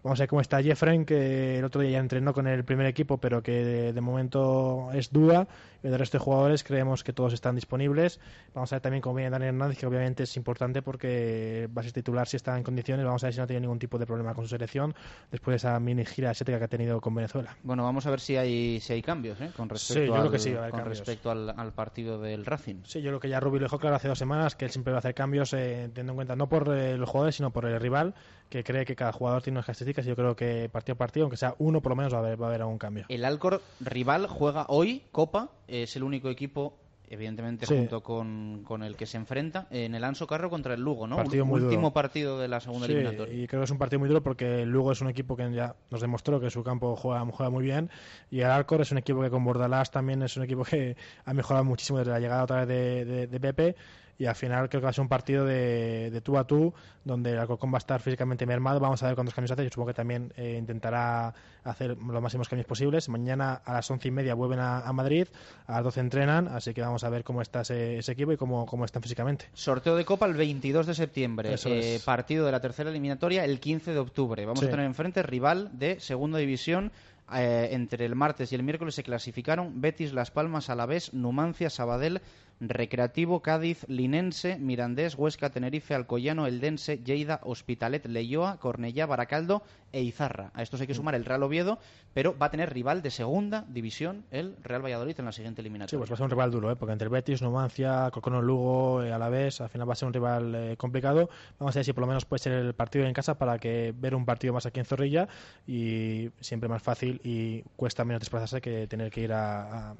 Speaker 8: Vamos a ver cómo está Jeffrey, que el otro día ya entrenó con el primer equipo, pero que de, de momento es duda. El resto de jugadores creemos que todos están disponibles. Vamos a ver también cómo viene Daniel Hernández, que obviamente es importante porque va a ser titular si está en condiciones. Vamos a ver si no tiene ningún tipo de problema con su selección después de esa mini gira asiática que ha tenido con Venezuela.
Speaker 3: Bueno, vamos a ver si hay si hay cambios ¿eh? con respecto,
Speaker 8: Sí, yo
Speaker 3: al,
Speaker 8: creo que sí, va a haber
Speaker 3: con respecto al, al partido del Racing.
Speaker 8: Sí, yo creo que ya Rubio lo dejó claro hace dos semanas que él siempre va a hacer cambios eh, teniendo en cuenta no por eh, los jugadores sino por el rival que cree que cada jugador tiene unas características y yo creo que partido a partido aunque sea uno por lo menos va a haber, va a haber algún cambio.
Speaker 3: El Alcor rival juega hoy Copa, es el único equipo evidentemente
Speaker 8: Sí.
Speaker 3: junto con, con el que se enfrenta en el Anso Carro contra el Lugo, ¿no?
Speaker 8: Partido muy
Speaker 3: Último
Speaker 8: duro.
Speaker 3: partido de la segunda
Speaker 8: Sí,
Speaker 3: eliminatoria.
Speaker 8: y creo que es un partido muy duro porque Lugo es un equipo que ya nos demostró que su campo juega, juega muy bien y el Alcor es un equipo que con Bordalás también es un equipo que ha mejorado muchísimo desde la llegada otra vez de, de- de Pepe y al final creo que va a ser un partido de, de tú a tú donde el Alcorcón va a estar físicamente mermado vamos a ver cuántos cambios hace yo supongo que también eh, intentará hacer los máximos cambios posibles mañana a las once y media vuelven a, a Madrid a las 12 entrenan así que vamos a ver cómo está ese, ese equipo y cómo, cómo están físicamente
Speaker 3: Sorteo de Copa el 22 de septiembre. Eh, partido de la tercera eliminatoria el 15 de octubre. Vamos
Speaker 8: Sí.
Speaker 3: a tener enfrente rival de segunda división. Eh, entre el martes y el miércoles se clasificaron Betis, Las Palmas, Alavés, Numancia, Sabadell, Recreativo, Cádiz, Linense, Mirandés, Huesca, Tenerife, Alcoyano, Eldense, Lleida, Hospitalet, Leyoa, Cornellá, Baracaldo e Izarra. A estos hay que sumar el Real Oviedo, pero va a tener rival de segunda división el Real Valladolid en la siguiente
Speaker 8: Sí,
Speaker 3: eliminatoria.
Speaker 8: pues va a ser un rival duro, ¿eh? porque entre el Betis, Numancia, Corcono, Lugo, eh, Alavés, al final va a ser un rival eh, complicado. Vamos a ver si por lo menos puede ser el partido en casa para que ver un partido más aquí en Zorrilla y siempre más fácil y cuesta menos desplazarse que tener que ir a, a-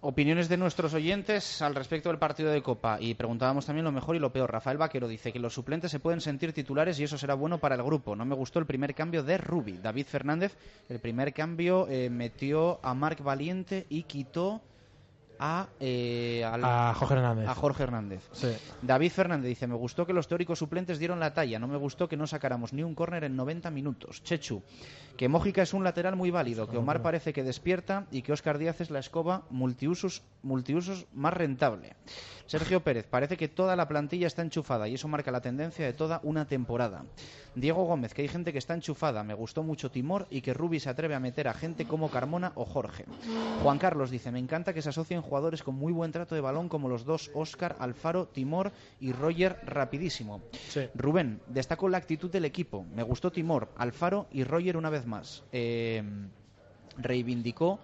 Speaker 3: Opiniones de nuestros oyentes al respecto del partido de Copa. Y preguntábamos también lo mejor y lo peor. Rafael Vaquero dice que los suplentes se pueden sentir titulares y eso será bueno para el grupo. No me gustó el primer cambio de Rubi. David Fernández, el primer cambio eh, metió a Marc Valiente y quitó a, eh,
Speaker 8: A Jorge Hernández.
Speaker 3: a Jorge Hernández.
Speaker 8: Sí.
Speaker 3: David Fernández dice, me gustó que los teóricos suplentes dieron la talla, no me gustó que no sacáramos ni un córner en 90 minutos. Chechu, que Mójica es un lateral muy válido, que Omar parece que despierta y que Óscar Díaz es la escoba multiusos, multiusos más rentable. Sergio Pérez, parece que toda la plantilla está enchufada y eso marca la tendencia de toda una temporada. Diego Gómez, que hay gente que está enchufada, me gustó mucho Timor y que Rubi se atreve a meter a gente como Carmona o Jorge. Juan Carlos dice, me encanta que se asocien jugadores con muy buen trato de balón como los dos Óscar, Alfaro, Timor y Roger rapidísimo. Rubén, destacó la actitud del equipo. Me gustó Timor, Alfaro y Roger una vez más. Eh, reivindicó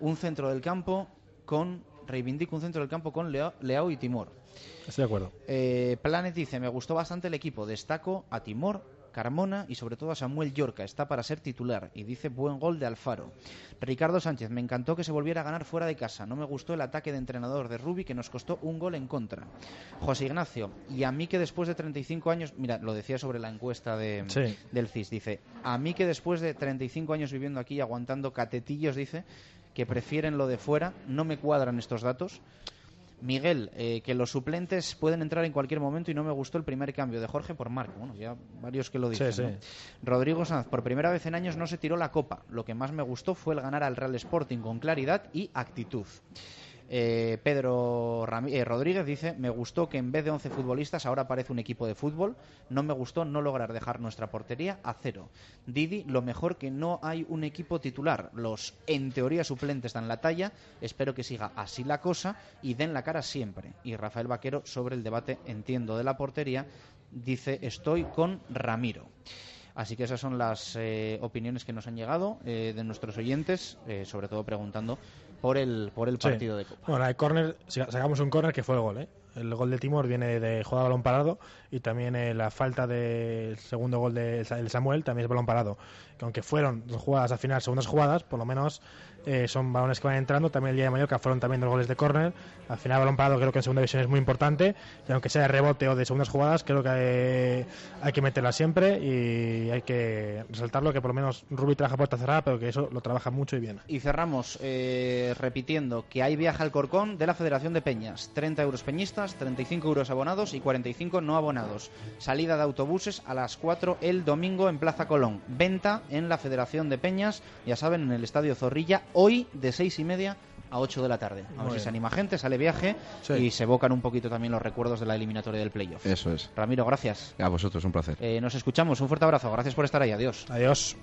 Speaker 3: un centro del campo con reivindico un centro del campo con Leao, Leao y Timor.
Speaker 8: Estoy de acuerdo.
Speaker 3: Eh, Planet dice, me gustó bastante el equipo, destaco a Timor, Carmona y sobre todo a Samuel Yorca, está para ser titular y dice buen gol de Alfaro. Ricardo Sánchez, me encantó que se volviera a ganar fuera de casa, no me gustó el ataque de entrenador de Rubi que nos costó un gol en contra. José Ignacio, y a mí que después de 35 años, mira, lo decía sobre la encuesta de,
Speaker 8: Sí.
Speaker 3: del CIS, dice, a mí que después de 35 años viviendo aquí y aguantando catetillos, dice, que prefieren lo de fuera, no me cuadran estos datos. Miguel, eh, que los suplentes pueden entrar en cualquier momento y no me gustó el primer cambio de Jorge por Marco. Bueno, ya varios que lo dicen.
Speaker 8: Sí,
Speaker 3: ¿no?
Speaker 8: sí.
Speaker 3: Rodrigo Sanz, por primera vez en años no se tiró la copa. Lo que más me gustó fue el ganar al Real Sporting con claridad y actitud. Eh, Pedro eh, Rodríguez dice, me gustó que en vez de 11 futbolistas ahora parece un equipo de fútbol. No me gustó no lograr dejar nuestra portería a cero. Didi, lo mejor que no hay un equipo titular. Los, en teoría, suplentes dan la talla. Espero que siga así la cosa y den la cara siempre. Y Rafael Vaquero, sobre el debate, entiendo, de la portería, dice, estoy con Ramiro. Así que esas son las eh, opiniones que nos han llegado de nuestros oyentes, sobre todo preguntando por el, por el
Speaker 8: Sí.
Speaker 3: partido de Copa.
Speaker 8: Bueno, el córner, si- sacamos un córner que fue el gol, ¿eh? El gol de Timor viene de jugada a balón parado y también eh, la falta del segundo gol de Sa- el Samuel también es balón parado. Que aunque fueron dos jugadas al final, segundas jugadas, por lo menos eh, son balones que van entrando. También el día de Mallorca fueron también dos goles de córner. Al final, balón parado creo que en segunda división es muy importante. Y aunque sea de rebote o de segundas jugadas, creo que eh, hay que meterla siempre y hay que resaltarlo que por lo menos Rubi trabaja puerta cerrada, pero que eso lo trabaja mucho y bien.
Speaker 3: Y cerramos eh, repitiendo que hay viaje al Corcón de la Federación de Peñas. 30 euros peñistas, 35 euros abonados y 45 no abonados. Salida de autobuses a las 4 el domingo en Plaza Colón. Venta en la Federación de Peñas, ya saben, en el Estadio Zorrilla, hoy de 6 y media a 8 de la tarde. A ver si se anima gente, sale viaje
Speaker 15: Sí.
Speaker 3: y se evocan un poquito también los recuerdos de la eliminatoria del playoff.
Speaker 15: Eso es.
Speaker 3: Ramiro, gracias.
Speaker 15: A vosotros, un placer.
Speaker 3: Eh, nos escuchamos. Un fuerte abrazo. Gracias por estar ahí. Adiós.
Speaker 8: Adiós.